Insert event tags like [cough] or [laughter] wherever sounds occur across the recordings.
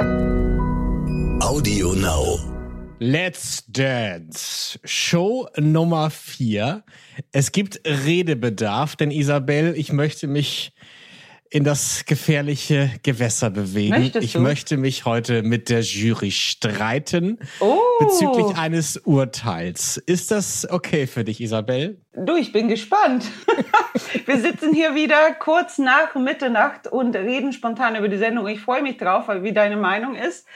Audio Now. Let's Dance. Show Nummer vier. Es gibt Redebedarf, denn Isabel, ich möchte mich in das gefährliche Gewässer bewegen. Möchtest ich du? möchte mich heute mit der Jury streiten Oh. bezüglich eines Urteils. Ist das okay für dich, Isabel? Du, ich bin gespannt. [laughs] Wir sitzen hier wieder kurz nach Mitternacht und reden spontan über die Sendung. Ich freue mich drauf, wie deine Meinung ist.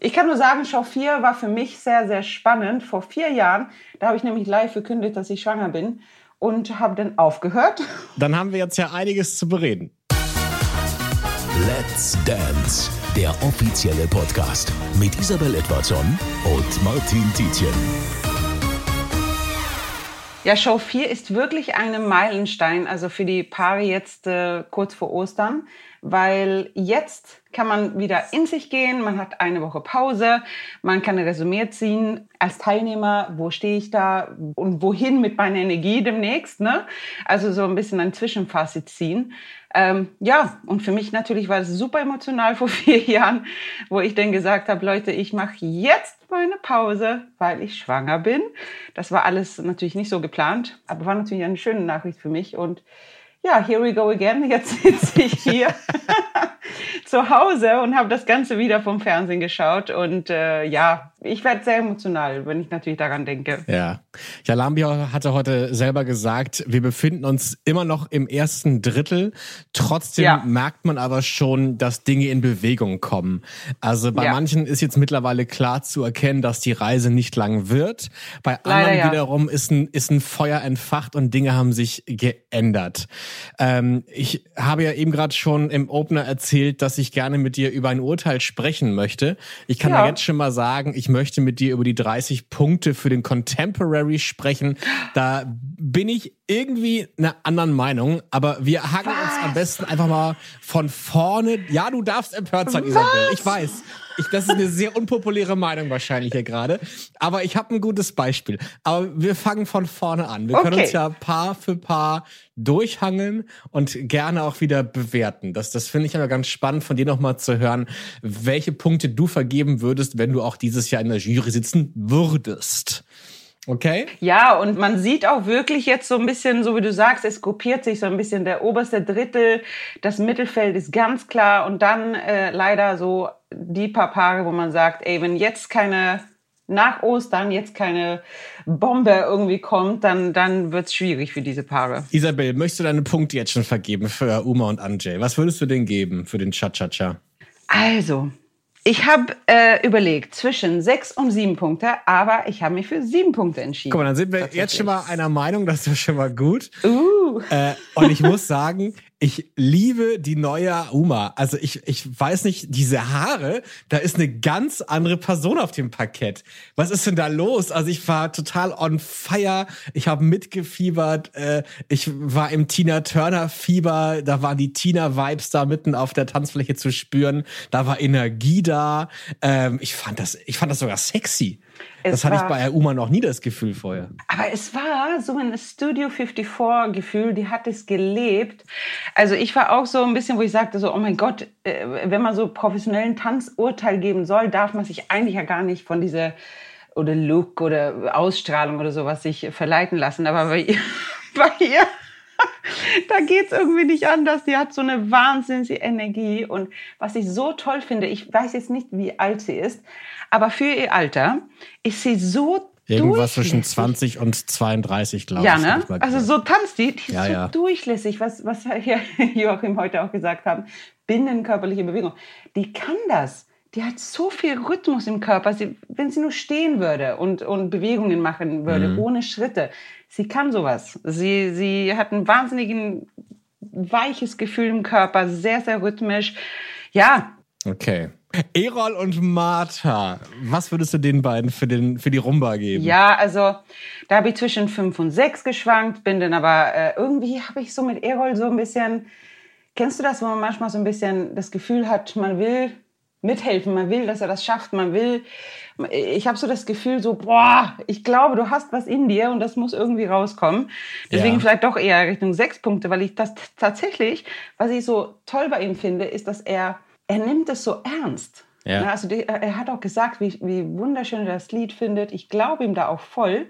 Ich kann nur sagen, Show 4 war für mich sehr, sehr spannend. Vor vier Jahren, da habe ich nämlich live verkündet, dass ich schwanger bin und habe dann aufgehört. Dann haben wir jetzt ja einiges zu bereden. Let's Dance, der offizielle Podcast mit Isabel Edwardson und Martin Tietjen. Ja, Show 4 ist wirklich ein Meilenstein, also für die Paare jetzt äh, kurz vor Ostern, weil jetzt kann man wieder in sich gehen, man hat eine Woche Pause, man kann ein Resümee ziehen als Teilnehmer, wo stehe ich da und wohin mit meiner Energie demnächst, ne? Also so ein bisschen ein Zwischenfazit ziehen. Ähm, ja, und für mich natürlich war es super emotional [laughs] vor vier Jahren, wo ich dann gesagt habe, Leute, ich mache jetzt meine Pause, weil ich schwanger bin. Das war alles natürlich nicht so geplant, aber war natürlich eine schöne Nachricht für mich. Und ja, here we go again. Jetzt sitze ich hier [laughs] zu Hause und habe das Ganze wieder vom Fernsehen geschaut. Und äh, ja, ich werde sehr emotional, wenn ich natürlich daran denke. Ja. Ja, Lambia hatte heute selber gesagt, wir befinden uns immer noch im ersten Drittel. Trotzdem Ja. merkt man aber schon, dass Dinge in Bewegung kommen. Also bei Ja. manchen ist jetzt mittlerweile klar zu erkennen, dass die Reise nicht lang wird. Bei Leider anderen ja. wiederum ist ein, ist ein Feuer entfacht und Dinge haben sich geändert. Ähm, ich habe ja eben gerade schon im Opener erzählt, dass ich gerne mit dir über ein Urteil sprechen möchte. Ich kann Ja. jetzt schon mal sagen, ich möchte mit dir über die 30 Punkte für den Contemporary sprechen. Da bin ich irgendwie einer anderen Meinung, aber wir hacken uns am besten einfach mal von vorne. Ja, du darfst empört sein, Isabel. Ich weiß. Ich, das ist eine sehr unpopuläre Meinung wahrscheinlich hier gerade. Aber ich habe ein gutes Beispiel. Aber wir fangen von vorne an. Wir können Okay. uns ja Paar für Paar durchhangeln und gerne auch wieder bewerten. Das, das finde ich aber ganz spannend, von dir nochmal zu hören, welche Punkte du vergeben würdest, wenn du auch dieses Jahr in der Jury sitzen würdest. Okay? Ja, und man sieht auch wirklich jetzt so ein bisschen, so wie du sagst, es gruppiert sich so ein bisschen der oberste Drittel, das Mittelfeld ist ganz klar und dann äh, leider so die paar Paare, wo man sagt, ey, wenn jetzt keine nach Ostern jetzt keine Bombe irgendwie kommt, dann dann wird's schwierig für diese Paare. Isabel, möchtest du deine Punkte jetzt schon vergeben für Uma und Anjay? Was würdest du denn geben für den Cha-Cha-Cha? Also, ich habe äh, überlegt zwischen sechs und sieben Punkte, aber ich habe mich für sieben Punkte entschieden. Guck mal, dann sind wir jetzt schon mal einer Meinung, das ist schon mal gut. Uh. Äh, und ich muss sagen, [laughs] ich liebe die neue Uma. Also ich, ich weiß nicht, diese Haare, da ist eine ganz andere Person auf dem Parkett. Was ist denn da los? Also ich war total on fire. Ich habe mitgefiebert. Äh, ich war im Tina Turner Fieber. Da waren die Tina Vibes da mitten auf der Tanzfläche zu spüren. Da war Energie da. Ähm, ich fand das, ich fand das sogar sexy. Es das hatte ich war- bei Uma noch nie das Gefühl vorher. Aber es war so ein Studio 54-Gefühl, die hat es gelebt. Also ich war auch so ein bisschen, wo ich sagte so, oh mein Gott, äh, wenn man so professionellen Tanzurteil geben soll, darf man sich eigentlich ja gar nicht von dieser oder Look oder Ausstrahlung oder sowas sich verleiten lassen. Aber bei ihr, [laughs] bei ihr [laughs] da geht's irgendwie nicht anders. Die hat so eine wahnsinnige Energie. Und was ich so toll finde, ich weiß jetzt nicht, wie alt sie ist, aber für ihr Alter ist sie so Irgendwas zwischen durchlässig. 20 und 32, glaube Ja, ich. ne? ich mal Also so tanzt die, die ist Ja, so ja. durchlässig, was, was [laughs] Joachim heute auch gesagt haben. Binnenkörperliche Bewegung. Die kann das. Die hat so viel Rhythmus im Körper. Sie, wenn sie nur stehen würde und, und Bewegungen machen würde, Mhm. ohne Schritte. Sie kann sowas. Sie, sie hat ein wahnsinnigen weiches Gefühl im Körper, sehr, sehr rhythmisch. Ja, Okay. Erol und Martha, was würdest du den beiden für, den, für die Rumba geben? Ja, also da habe ich zwischen fünf und sechs geschwankt, bin dann aber äh, irgendwie habe ich so mit Erol so ein bisschen, kennst du das, wo man manchmal so ein bisschen das Gefühl hat, man will mithelfen, man will, dass er das schafft, man will, ich habe so das Gefühl so, boah, ich glaube, du hast was in dir und das muss irgendwie rauskommen. Deswegen Ja. vielleicht doch eher Richtung sechs Punkte, weil ich das tatsächlich, was ich so toll bei ihm finde, ist, dass er, er nimmt es so ernst. Ja. Na, Also die, er hat auch gesagt, wie, wie wunderschön er das Lied findet. Ich glaube ihm da auch voll,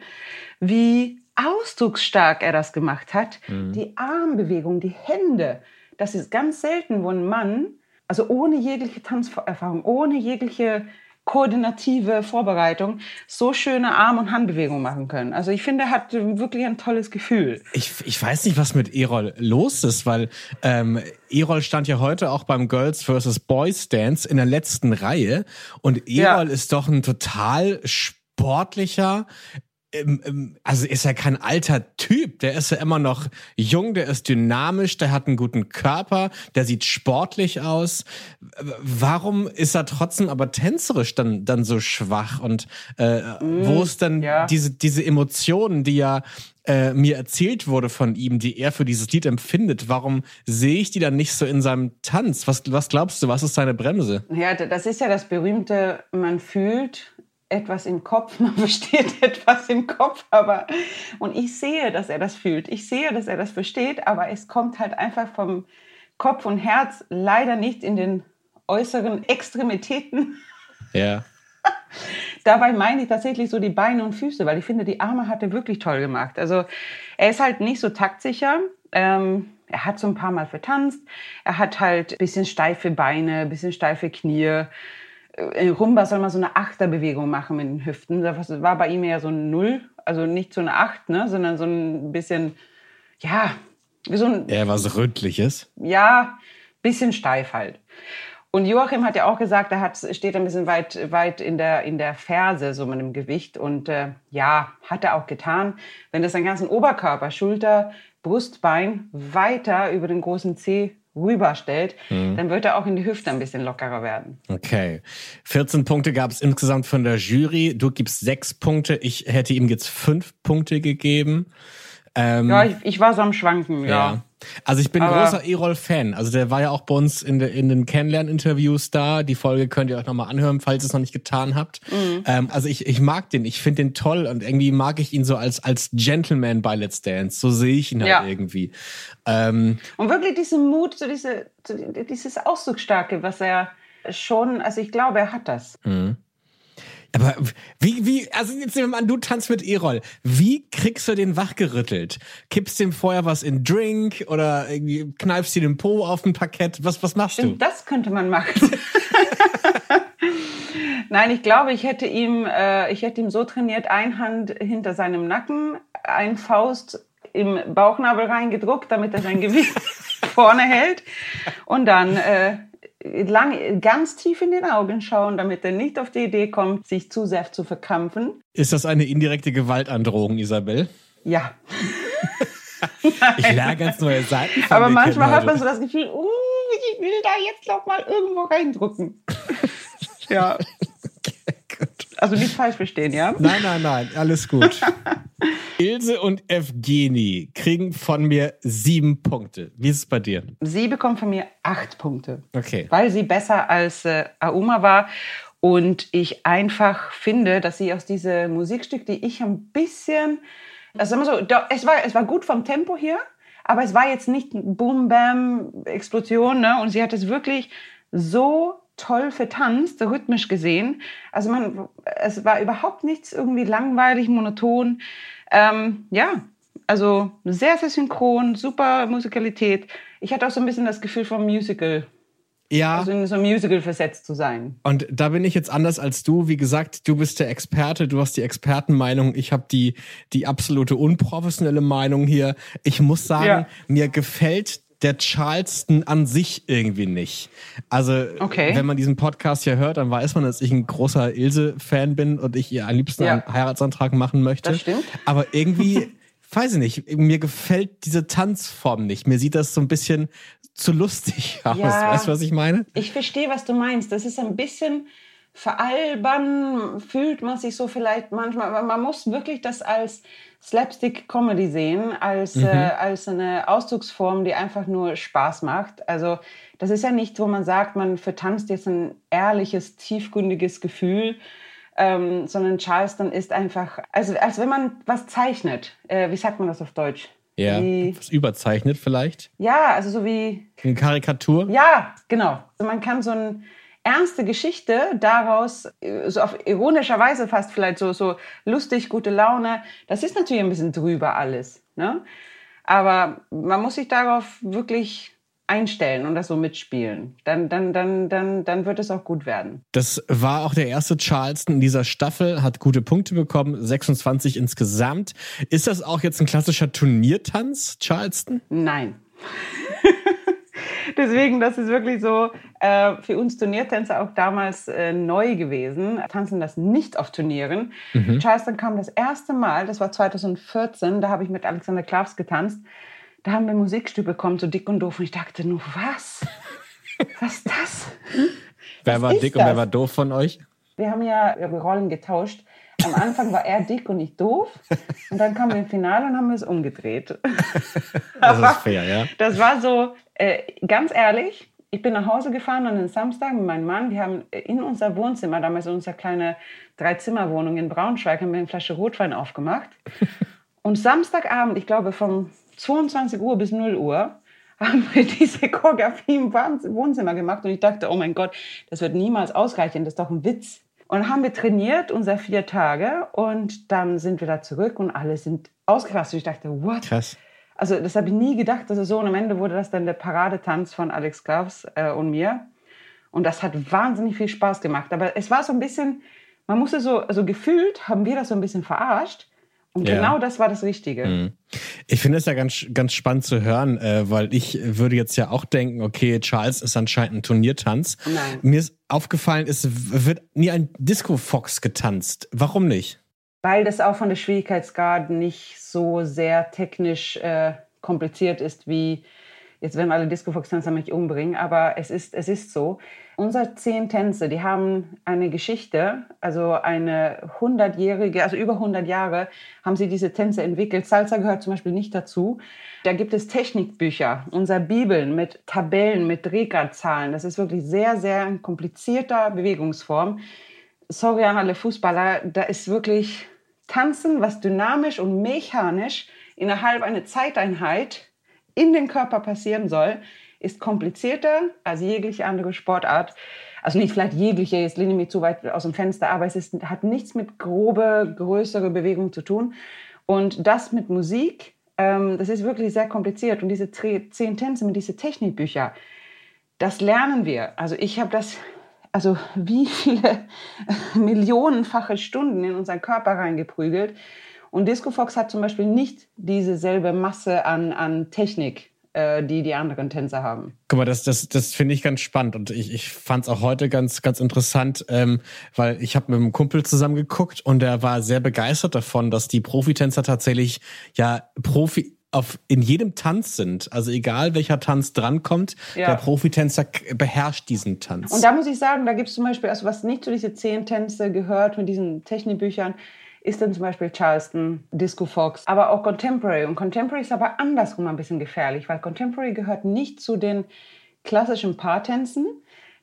wie ausdrucksstark er das gemacht hat. Die Armbewegung, die Hände. Das ist ganz selten, wo ein Mann, also ohne jegliche Tanzerfahrung, ohne jegliche koordinative Vorbereitung, so schöne Arm- und Handbewegungen machen können. Also ich finde, er hat wirklich ein tolles Gefühl. Ich, ich weiß nicht, was mit Erol los ist, weil ähm, Erol stand ja heute auch beim Girls vs. Boys Dance in der letzten Reihe und Erol Ja. ist doch ein total sportlicher, also ist er kein alter Typ, der ist ja immer noch jung, der ist dynamisch, der hat einen guten Körper, der sieht sportlich aus. Warum ist er trotzdem aber tänzerisch dann, dann so schwach? Und äh, wo ist dann ja. diese, diese Emotionen, die ja äh, mir erzählt wurde von ihm, die er für dieses Lied empfindet, warum sehe ich die dann nicht so in seinem Tanz? Was, was glaubst du, was ist seine Bremse? Ja, das ist ja das berühmte, man fühlt etwas im Kopf, [laughs] man versteht etwas im Kopf, aber und ich sehe, dass er das fühlt. Ich sehe, dass er das versteht, aber es kommt halt einfach vom Kopf und Herz leider nicht in den äußeren Extremitäten. Ja. [laughs] Dabei meine ich tatsächlich so die Beine und Füße, weil ich finde, die Arme hat er wirklich toll gemacht. Also er ist halt nicht so taktsicher. Ähm, er hat so ein paar Mal vertanzt. Er hat halt ein bisschen steife Beine, ein bisschen steife Knie. Rumba soll man so eine Achterbewegung machen mit den Hüften. Das war bei ihm eher so ein Null, also nicht so eine Acht, ne, sondern so ein bisschen, ja, wie so ein Er was Rötliches. ja, bisschen steif halt. Und Joachim hat ja auch gesagt, er hat, steht ein bisschen weit, weit in, der, in der Ferse, so mit dem Gewicht. Und äh, ja, hat er auch getan. Wenn das seinen ganzen Oberkörper, Schulter, Brust, Bein weiter über den großen Zeh rüberstellt, dann wird er auch in die Hüfte ein bisschen lockerer werden. Okay. 14 Punkte gab es insgesamt von der Jury. Du gibst sechs Punkte. Ich hätte ihm jetzt fünf Punkte gegeben. Ähm, Ja, ich, ich war so am Schwanken, ja. Ja. Also ich bin Aber- großer Erol-Fan. Also der war ja auch bei uns in, de, in den Kennenlern-Interviews da. Die Folge könnt ihr euch nochmal anhören, falls ihr es noch nicht getan habt. Mhm. Ähm, also ich, ich mag den. Ich finde den toll und irgendwie mag ich ihn so als, als Gentleman bei Let's Dance. So sehe ich ihn halt Ja. irgendwie. Ähm, Und wirklich diesen Mut, so diese, so dieses Ausdrucksstarke, was er schon, also ich glaube, er hat das. Aber wie, wie, also jetzt nehmen wir mal an, du tanzt mit Erol. Wie kriegst du den wachgerüttelt? Kippst dem vorher was in Drink oder irgendwie kneifst dir den Po auf ein Parkett? Was, was machst du? Das könnte man machen. [laughs] Nein, ich glaube, ich hätte ihm, äh, ich hätte ihm so trainiert, ein Hand hinter seinem Nacken, ein Faust im Bauchnabel reingedruckt, damit er sein Gewicht [laughs] vorne hält und dann äh, lang, ganz tief in den Augen schauen, damit er nicht auf die Idee kommt, sich zu sehr zu verkrampfen. Ist das eine indirekte Gewaltandrohung, Isabel? Ja, [laughs] Ich lerne ganz neue Seiten aber manchmal hat man so das Gefühl, uh, ich will da jetzt noch mal irgendwo reindrücken. [laughs] ja. Also nicht falsch verstehen, ja? Nein, nein, nein, alles gut. [laughs] Ilse und Evgeni kriegen von mir sieben Punkte. Wie ist es bei dir? Sie bekommt von mir acht Punkte. Okay. Weil sie besser als äh, Auma war. Und ich einfach finde, dass sie aus diesem Musikstück, die ich ein bisschen, also sagen wir so, da, es, war, es war gut vom Tempo hier, aber es war jetzt nicht Boom, Bam, Explosion. Ne? Und sie hat es wirklich so toll vertanzt, rhythmisch gesehen. Also man, es war überhaupt nichts irgendwie langweilig, monoton. Ähm, ja, also sehr, sehr synchron, super Musikalität. Ich hatte auch so ein bisschen das Gefühl vom Musical, Ja, also in so ein Musical versetzt zu sein. und da bin ich jetzt anders als du. Wie gesagt, du bist der Experte, du hast die Expertenmeinung, ich habe die, die absolute unprofessionelle Meinung hier. Ich muss sagen, Ja. mir gefällt der Charleston an sich irgendwie nicht. Also, Okay. wenn man diesen Podcast hier hört, dann weiß man, dass ich ein großer Ilse-Fan bin und ich ihr am liebsten Ja. einen Heiratsantrag machen möchte. Das stimmt. Aber irgendwie, [laughs] weiß ich nicht, mir gefällt diese Tanzform nicht. Mir sieht das so ein bisschen zu lustig [laughs] aus. Ja. Weißt du, was ich meine? Ich verstehe, was du meinst. Das ist ein bisschen veralbern, fühlt man sich so vielleicht manchmal, aber man muss wirklich das als Slapstick-Comedy sehen, als, äh, als eine Ausdrucksform, die einfach nur Spaß macht. Also das ist ja nicht, wo man sagt, man vertanzt jetzt ein ehrliches, tiefgründiges Gefühl, ähm, sondern Charleston ist einfach, also als wenn man was zeichnet. Äh, wie sagt man das auf Deutsch? Ja. Wie, Was überzeichnet vielleicht. ja, also so wie Eine Karikatur. ja, genau. Also man kann so ein ernste Geschichte daraus, äh, so auf ironischer Weise fast vielleicht so, so lustig, gute Laune. Das ist natürlich ein bisschen drüber alles. Ne? Aber man muss sich darauf wirklich einstellen und das so mitspielen. Dann, dann, dann, dann, dann wird es auch gut werden. Das war auch der erste Charleston in dieser Staffel, hat gute Punkte bekommen, 26 insgesamt. Ist das auch jetzt ein klassischer Turniertanz, Charleston? Nein. Deswegen, das ist wirklich so äh, für uns Turniertänzer auch damals äh, neu gewesen. Tanzen das nicht auf Turnieren. Mhm. Charleston kam das erste Mal, das war 2014, da habe ich mit Alexander Klavs getanzt. Da haben wir Musikstück bekommen, so dick und doof. Und ich dachte nur, was? Was ist das? wer was war dick das? und wer war doof von euch? Wir haben ja Rollen getauscht. Am Anfang war er dick und ich doof. Und dann kamen wir im Finale und haben es umgedreht. [laughs] Das ist fair, ja. Das war so, äh, ganz ehrlich, ich bin nach Hause gefahren an den Samstag mit meinem Mann. Wir haben in unser Wohnzimmer, damals in unserer kleine Dreizimmerwohnung in Braunschweig, haben wir eine Flasche Rotwein aufgemacht. [laughs] Und Samstagabend, ich glaube vom 22 Uhr bis 0 Uhr, haben wir diese Choreografie im Wohnzimmer gemacht. Und ich dachte, oh mein Gott, das wird niemals ausreichen, das ist doch ein Witz. Und haben wir trainiert, unser vier Tage, und dann sind wir da zurück und alle sind ausgerastet. Ich dachte, what? Krass. Also das habe ich nie gedacht, dass es so. Und am Ende wurde das dann der Paradetanz von Alex Klaus äh, und mir. Und das hat wahnsinnig viel Spaß gemacht. Aber es war so ein bisschen, man musste so, also gefühlt haben wir das so ein bisschen verarscht. Und ja. genau das war das Richtige. Mhm. Ich finde es ja ganz, ganz spannend zu hören, äh, weil ich würde jetzt ja auch denken, okay, Charles ist anscheinend ein Turniertanz. Nein. Mir ist aufgefallen, es wird nie ein Disco Fox getanzt. Warum nicht? Weil das auch von der Schwierigkeitsgrad nicht so sehr technisch äh, kompliziert ist wie Jetzt werden alle Disco-Fox-Tänzer mich umbringen, aber es ist, es ist so. Unsere zehn Tänze, die haben eine Geschichte, also eine hundertjährige, also über 100 Jahre haben sie diese Tänze entwickelt. Salsa gehört zum Beispiel nicht dazu. Da gibt es Technikbücher, unsere Bibeln mit Tabellen, mit Drehgradzahlen. Das ist wirklich sehr, sehr komplizierter Bewegungsform. Sorry an alle Fußballer, da ist wirklich Tanzen, was dynamisch und mechanisch innerhalb einer Zeiteinheit in den Körper passieren soll, ist komplizierter als jegliche andere Sportart. Also nicht vielleicht jegliche, jetzt lehne ich mich zu weit aus dem Fenster, aber es ist, hat nichts mit grobe, größere Bewegung zu tun. Und das mit Musik, ähm, das ist wirklich sehr kompliziert. Und diese zehn Tänze mit diesen Technikbücher, das lernen wir. Also ich habe das, also wie viele [laughs] millionenfache Stunden in unseren Körper reingeprügelt. Und Disco Fox hat zum Beispiel nicht dieselbe Masse an, an Technik, äh, die die anderen Tänzer haben. Guck mal, das, das, das finde ich ganz spannend und ich, ich fand es auch heute ganz, ganz interessant, ähm, weil ich habe mit einem Kumpel zusammen geguckt und der war sehr begeistert davon, dass die Profitänzer tatsächlich ja Profi auf in jedem Tanz sind. Also egal welcher Tanz drankommt, ja. der Profitänzer beherrscht diesen Tanz. Und da muss ich sagen, da gibt es zum Beispiel, also was nicht zu diese zehn Tänze gehört mit diesen Technikbüchern, ist dann zum Beispiel Charleston, Disco Fox, aber auch Contemporary. Und Contemporary ist aber andersrum ein bisschen gefährlich, weil Contemporary gehört nicht zu den klassischen Paartänzen.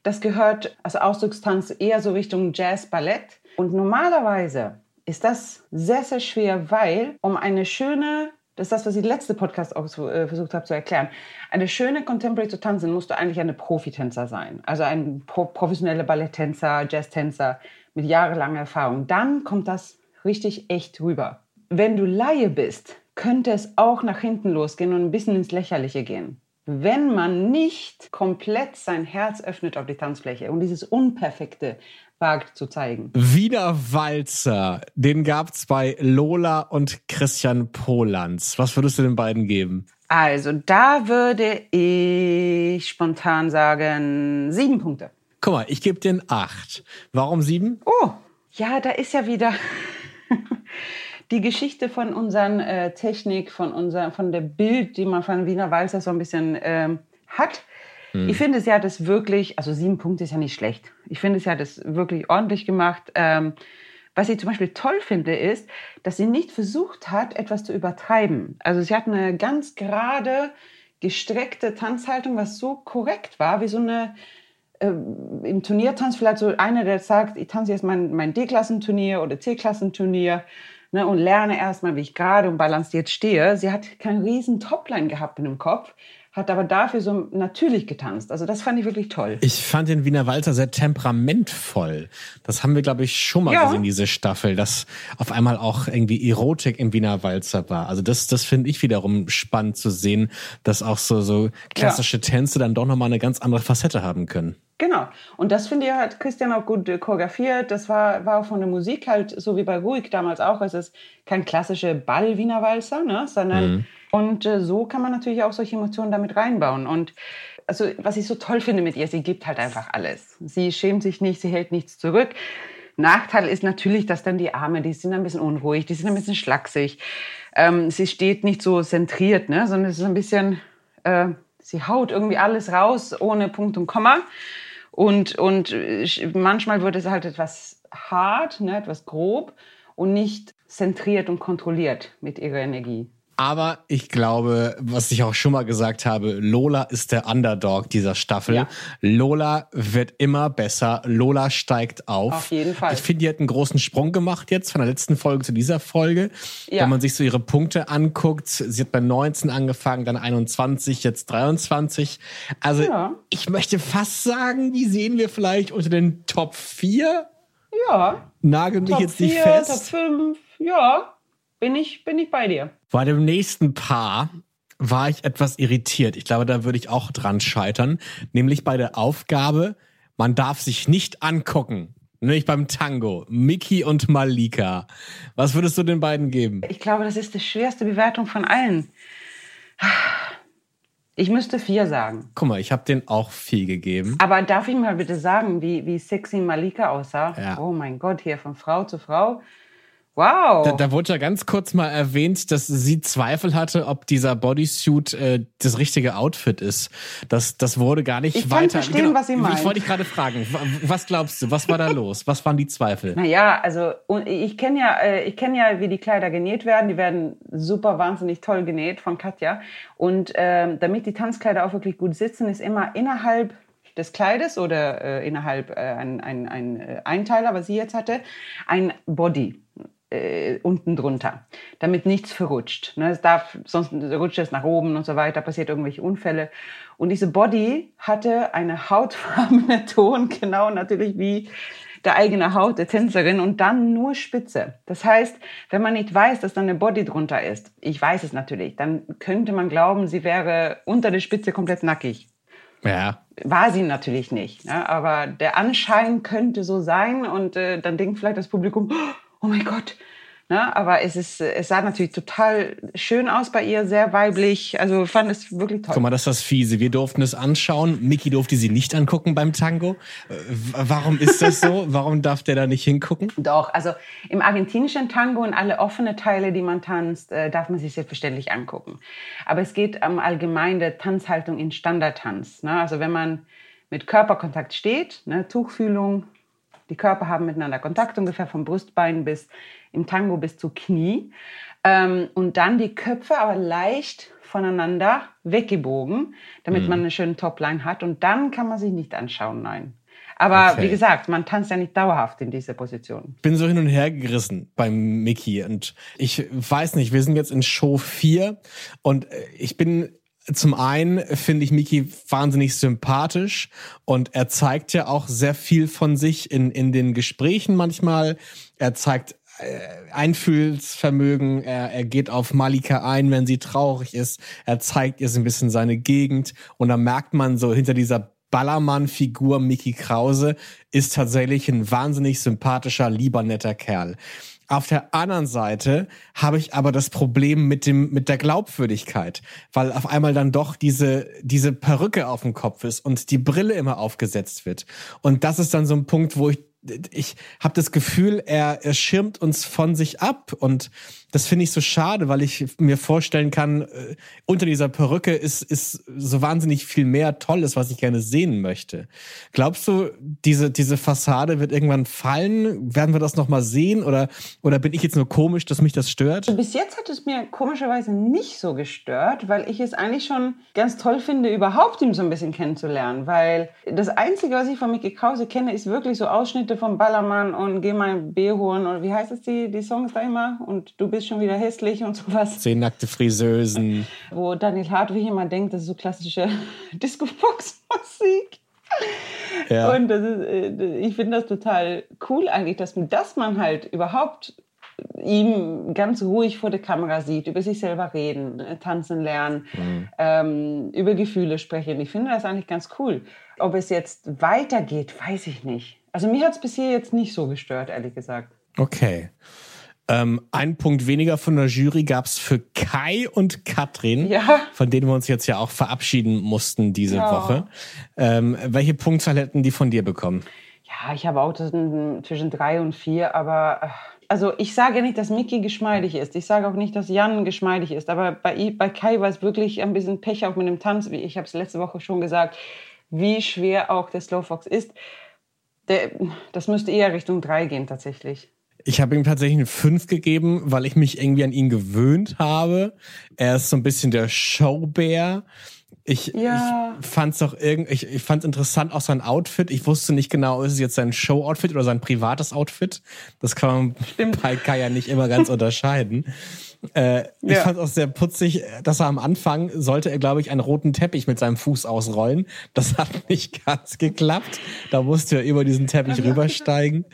Das gehört als Ausdruckstanz eher so Richtung Jazz, Ballett. Und normalerweise ist das sehr, sehr schwer, weil um eine schöne das ist das, was ich letzte Podcast auch äh, versucht habe zu erklären. Eine schöne Contemporary zu tanzen, musst du eigentlich eine Profitänzer sein. Also ein pro professioneller Balletttänzer, Jazztänzer mit jahrelanger Erfahrung. Dann kommt das richtig echt rüber. Wenn du Laie bist, könnte es auch nach hinten losgehen und ein bisschen ins Lächerliche gehen. Wenn man nicht komplett sein Herz öffnet auf die Tanzfläche und dieses Unperfekte wagt zu zeigen. Wiener Walzer, den gab es bei Lola und Christian Polanz. Was würdest du den beiden geben? Also, da würde ich spontan sagen, sieben Punkte. Guck mal, ich gebe den acht. Warum sieben? Oh, ja, da ist ja wieder [laughs] die Geschichte von unseren äh, Technik, von, unser, von der Bild, die man von Wiener Walzer so ein bisschen ähm, hat. Hm. Ich finde, sie hat es wirklich, also sieben Punkte ist ja nicht schlecht. Ich finde, sie hat es wirklich ordentlich gemacht. Ähm, was ich zum Beispiel toll finde, ist, dass sie nicht versucht hat, etwas zu übertreiben. Also sie hat eine ganz gerade, gestreckte Tanzhaltung, was so korrekt war, wie so eine äh, im Turniertanz vielleicht so einer, der sagt, ich tanze jetzt mein, mein D-Klassenturnier oder C-Klassenturnier ne, und lerne erstmal, wie ich gerade und balanciert stehe. Sie hat keinen riesen Topline gehabt in dem Kopf, hat aber dafür so natürlich getanzt. Also das fand ich wirklich toll. Ich fand den Wiener Walzer sehr temperamentvoll. Das haben wir, glaube ich, schon mal ja. gesehen, diese Staffel, dass auf einmal auch irgendwie Erotik im Wiener Walzer war. Also das, das finde ich wiederum spannend zu sehen, dass auch so, so klassische ja. Tänze dann doch nochmal eine ganz andere Facette haben können. Genau. Und das finde ich, hat Christian auch gut äh, choreografiert. Das war, war von der Musik halt so wie bei Ruhig damals auch. Es ist kein klassischer Ball-Wiener Walzer, ne? sondern mhm. und äh, so kann man natürlich auch solche Emotionen damit reinbauen. Und also, was ich so toll finde mit ihr, sie gibt halt einfach alles. Sie schämt sich nicht, sie hält nichts zurück. Nachteil ist natürlich, dass dann die Arme, die sind ein bisschen unruhig, die sind ein bisschen schlaksig. Ähm, sie steht nicht so zentriert, ne? sondern es ist ein bisschen, äh, sie haut irgendwie alles raus ohne Punkt und Komma. Und, und äh, manchmal wird es halt etwas hart, ne, etwas grob und nicht zentriert und kontrolliert mit ihrer Energie. Aber ich glaube, was ich auch schon mal gesagt habe, Lola ist der Underdog dieser Staffel. Ja. Lola wird immer besser. Lola steigt auf. Auf jeden Fall. Ich finde, die hat einen großen Sprung gemacht jetzt von der letzten Folge zu dieser Folge. Ja. Wenn man sich so ihre Punkte anguckt, sie hat bei 19 angefangen, dann 21, jetzt 23. Also ja. ich möchte fast sagen, die sehen wir vielleicht unter den Top 4. Ja. Nagel mich Top jetzt nicht 4, fest. Top 5, ja bin ich, bin ich bei dir. Bei dem nächsten Paar war ich etwas irritiert. Ich glaube, da würde ich auch dran scheitern. Nämlich bei der Aufgabe, man darf sich nicht angucken. Nämlich beim Tango. Miki und Malika. Was würdest du den beiden geben? Ich glaube, das ist die schwerste Bewertung von allen. Ich müsste vier sagen. Guck mal, ich habe den auch vier gegeben. Aber darf ich mal bitte sagen, wie, wie sexy Malika aussah? Ja. Oh mein Gott, hier von Frau zu Frau. Wow. Da, da, wurde ja ganz kurz mal erwähnt, dass sie Zweifel hatte, ob dieser Bodysuit äh, das richtige Outfit ist. Das, das wurde gar nicht ich weiter. Ich verstehen, genau, was sie meint. Ich wollte dich gerade fragen, was glaubst du, was war da los? Was waren die Zweifel? Naja, also ich kenne ja, äh, ich kenne ja, wie die Kleider genäht werden. Die werden super wahnsinnig toll genäht von Katja. Und ähm, damit die Tanzkleider auch wirklich gut sitzen, ist immer innerhalb des Kleides oder äh, innerhalb äh, ein, ein, ein äh, Einteiler, was sie jetzt hatte, ein Body äh, unten drunter, damit nichts verrutscht. Ne? Es darf, sonst rutscht es nach oben und so weiter, passiert irgendwelche Unfälle. Und diese Body hatte eine hautfarbene [laughs] Ton, genau natürlich wie der eigene Haut der Tänzerin und dann nur Spitze. Das heißt, wenn man nicht weiß, dass da eine Body drunter ist, ich weiß es natürlich, dann könnte man glauben, sie wäre unter der Spitze komplett nackig. Ja. War sie natürlich nicht. Ne? Aber der Anschein könnte so sein und äh, dann denkt vielleicht das Publikum, oh mein Gott. Ne? Aber es, ist, es sah natürlich total schön aus bei ihr, sehr weiblich. Also fand es wirklich toll. Guck mal, das ist das Fiese. Wir durften es anschauen. Miki durfte sie nicht angucken beim Tango. Äh, warum ist das so? [laughs] Warum darf der da nicht hingucken? Doch, also im argentinischen Tango und alle offene Teile, die man tanzt, äh, darf man sich selbstverständlich angucken. Aber es geht um allgemeine Tanzhaltung in Standardtanz. Ne? Also wenn man mit Körperkontakt steht, ne, Tuchfühlung, die Körper haben miteinander Kontakt, ungefähr vom Brustbein bis im Tango bis zu Knie. Ähm, und dann die Köpfe aber leicht voneinander weggebogen, damit mhm. man eine schöne Topline hat. Und dann kann man sich nicht anschauen, nein. Aber okay. wie gesagt, man tanzt ja nicht dauerhaft in dieser Position. Bin so hin und her gerissen beim Mickey und ich weiß nicht, wir sind jetzt in Show 4 und ich bin zum einen finde ich Miki wahnsinnig sympathisch und er zeigt ja auch sehr viel von sich in, in den Gesprächen manchmal. Er zeigt äh, Einfühlsvermögen, er, er geht auf Malika ein, wenn sie traurig ist. Er zeigt ihr so ein bisschen seine Gegend und da merkt man so hinter dieser Ballermann-Figur Mickey Krause ist tatsächlich ein wahnsinnig sympathischer, lieber, netter Kerl. Auf der anderen Seite habe ich aber das Problem mit dem mit der Glaubwürdigkeit, weil auf einmal dann doch diese diese Perücke auf dem Kopf ist und die Brille immer aufgesetzt wird. Und das ist dann so ein Punkt, wo ich ich habe das Gefühl, er, er schirmt uns von sich ab und das finde ich so schade, weil ich mir vorstellen kann, äh, unter dieser Perücke ist, ist so wahnsinnig viel mehr Tolles, was ich gerne sehen möchte. Glaubst du, diese, diese Fassade wird irgendwann fallen? Werden wir das nochmal sehen? Oder, oder bin ich jetzt nur komisch, dass mich das stört? Bis jetzt hat es mir komischerweise nicht so gestört, weil ich es eigentlich schon ganz toll finde, überhaupt ihn so ein bisschen kennenzulernen. Weil das Einzige, was ich von Mickey Krause kenne, ist wirklich so Ausschnitte vom Ballermann und Geh mal B holen oder wie heißt es die, die Songs da immer? Und du bist ist schon wieder hässlich und sowas. Zehn nackte Friseusen. Wo Daniel Hartwig immer denkt, das ist so klassische [laughs] Disco-Fox-Musik. Ja. Und ist, äh, ich finde das total cool eigentlich, dass, dass man halt überhaupt ihm ganz ruhig vor der Kamera sieht, über sich selber reden, äh, tanzen lernen, mhm. ähm, über Gefühle sprechen. Ich finde das eigentlich ganz cool. Ob es jetzt weitergeht, weiß ich nicht. Also mir hat es bisher jetzt nicht so gestört, ehrlich gesagt. Okay. Ähm, ein Punkt weniger von der Jury gab es für Kai und Katrin, ja. von denen wir uns jetzt ja auch verabschieden mussten diese ja. Woche. Ähm, welche Punktzahl hätten die von dir bekommen? Ja, ich habe auch zwischen drei und vier, aber äh, also ich sage nicht, dass Mickey geschmeidig ist. Ich sage auch nicht, dass Jan geschmeidig ist. Aber bei, bei Kai war es wirklich ein bisschen Pech auch mit dem Tanz. Wie ich habe es letzte Woche schon gesagt, wie schwer auch der Slowfox ist. Der, das müsste eher Richtung drei gehen tatsächlich. Ich habe ihm tatsächlich eine 5 gegeben, weil ich mich irgendwie an ihn gewöhnt habe. Er ist so ein bisschen der Showbär. Ich, ja. ich fand's doch irgendwie, ich, ich fand's interessant auch sein Outfit. Ich wusste nicht genau, ist es jetzt sein Show-Outfit oder sein privates Outfit. Das kann man Stimmt. bei Kai ja nicht immer ganz [laughs] unterscheiden. Äh, ja. Ich fand auch sehr putzig, dass er am Anfang sollte er, glaube ich, einen roten Teppich mit seinem Fuß ausrollen. Das hat nicht [laughs] ganz geklappt. Da musste er über diesen Teppich rübersteigen.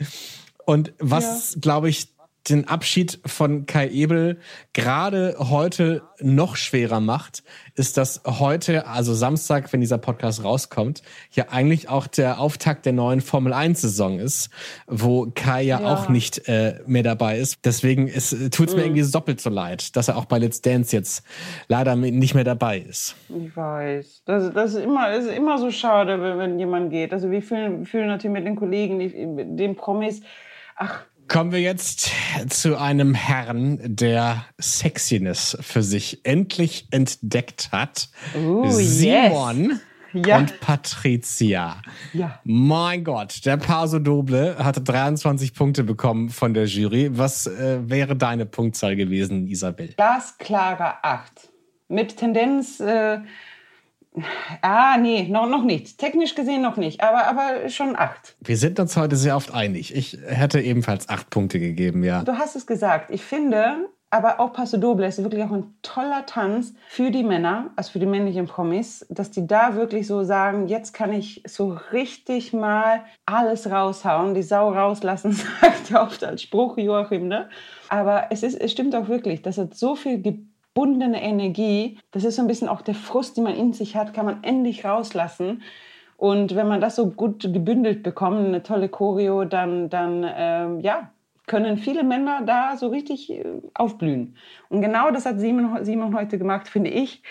Und was, ja. glaube ich, den Abschied von Kai Ebel gerade heute noch schwerer macht, ist, dass heute, also Samstag, wenn dieser Podcast rauskommt, ja eigentlich auch der Auftakt der neuen Formel 1 Saison ist, wo Kai ja, ja. auch nicht äh, mehr dabei ist. Deswegen tut es mir mhm. irgendwie doppelt so leid, dass er auch bei Let's Dance jetzt leider nicht mehr dabei ist. Ich weiß. Das, das ist, immer, ist immer so schade, wenn, wenn jemand geht. Also wir fühlen, wir fühlen natürlich mit den Kollegen, den Promis, ach, Kommen wir jetzt zu einem Herrn, der Sexiness für sich endlich entdeckt hat. Ooh, Simon yes. ja. und Patricia. Ja. Mein Gott, der Paso Doble hatte 23 Punkte bekommen von der Jury. Was äh, wäre deine Punktzahl gewesen, Isabel? Das klare 8. Mit Tendenz äh, Ah, nee, noch, noch nicht. Technisch gesehen noch nicht, aber, aber schon acht. Wir sind uns heute sehr oft einig. Ich hätte ebenfalls acht Punkte gegeben, ja. Du hast es gesagt. Ich finde, aber auch Paso Doble ist wirklich auch ein toller Tanz für die Männer, also für die männlichen Promis, dass die da wirklich so sagen, jetzt kann ich so richtig mal alles raushauen, die Sau rauslassen, [laughs] sagt er oft als Spruch Joachim, ne? Aber es, ist, es stimmt auch wirklich, das hat so viel gebundene Energie. Das ist so ein bisschen auch der Frust, den man in sich hat, kann man endlich rauslassen. Und wenn man das so gut gebündelt bekommt, eine tolle Choreo, dann, dann ähm, ja, können viele Männer da so richtig äh, aufblühen. Und genau das hat Simon, Simon heute gemacht, finde ich.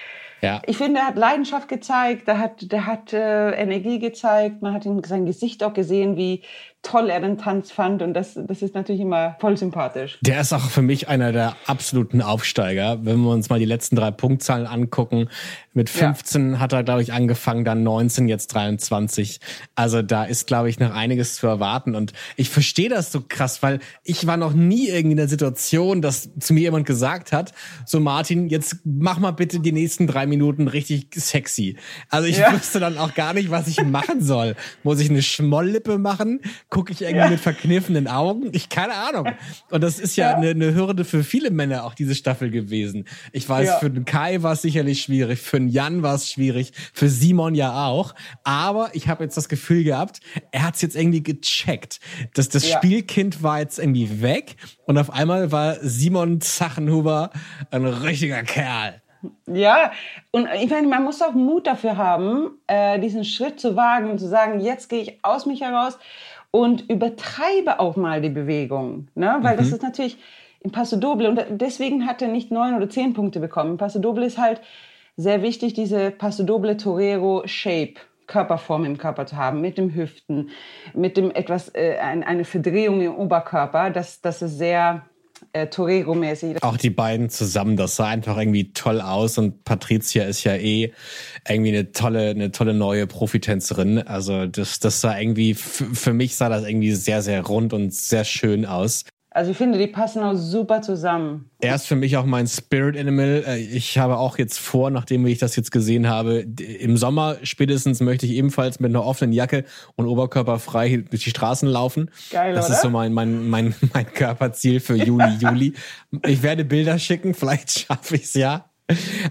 Ja. Ich finde, er hat Leidenschaft gezeigt, der hat, der hat äh, Energie gezeigt, man hat in sein Gesicht auch gesehen, wie toll er den Tanz fand und das, das ist natürlich immer voll sympathisch. Der ist auch für mich einer der absoluten Aufsteiger. Wenn wir uns mal die letzten drei Punktzahlen angucken, mit 15 ja. hat er, glaube ich, angefangen, dann 19, jetzt 23. Also da ist, glaube ich, noch einiges zu erwarten. Und ich verstehe das so krass, weil ich war noch nie irgendwie in der Situation, dass zu mir jemand gesagt hat, so Martin, jetzt mach mal bitte die nächsten drei Minuten richtig sexy. Also ich ja. wüsste dann auch gar nicht, was ich machen soll. Muss ich eine Schmolllippe machen? Gucke ich irgendwie ja. mit verkniffenen Augen? Ich keine Ahnung. Und das ist ja, ja. Eine, eine Hürde für viele Männer auch diese Staffel gewesen. Ich weiß, für den Kai war es sicherlich schwierig, für den Jan war es schwierig, für Simon ja auch. Aber ich habe jetzt das Gefühl gehabt, er hat es jetzt irgendwie gecheckt. Das, das ja. Spielkind war jetzt irgendwie weg und auf einmal war Simon Zachenhuber ein richtiger Kerl. Ja, und ich meine, man muss auch Mut dafür haben, äh, diesen Schritt zu wagen und zu sagen, jetzt gehe ich aus mich heraus und übertreibe auch mal die Bewegung. Ne? Weil mhm. das ist natürlich im Paso Doble und deswegen hat er nicht neun oder zehn Punkte bekommen. Im Paso Doble ist halt sehr wichtig, diese Paso Doble Torero Shape. Körperform im Körper zu haben, mit dem Hüften, mit dem etwas, äh, eine Verdrehung im Oberkörper, das, das ist sehr äh, Torero-mäßig. Auch die beiden zusammen, das sah einfach irgendwie toll aus und Patricia ist ja eh irgendwie eine tolle, eine tolle neue Profitänzerin. Also das, das sah irgendwie, für mich sah das irgendwie sehr, sehr rund und sehr schön aus. Also ich finde, die passen auch super zusammen. Er ist für mich auch mein Spirit Animal. Äh, ich habe auch jetzt vor, nachdem ich das jetzt gesehen habe, im Sommer spätestens möchte ich ebenfalls mit einer offenen Jacke und Oberkörper frei durch die Straßen laufen. Geil, das oder? ist so mein, mein, mein, [laughs] mein Körperziel für Juli, Juli. Ich werde Bilder schicken, [laughs] vielleicht schaffe ich es ja.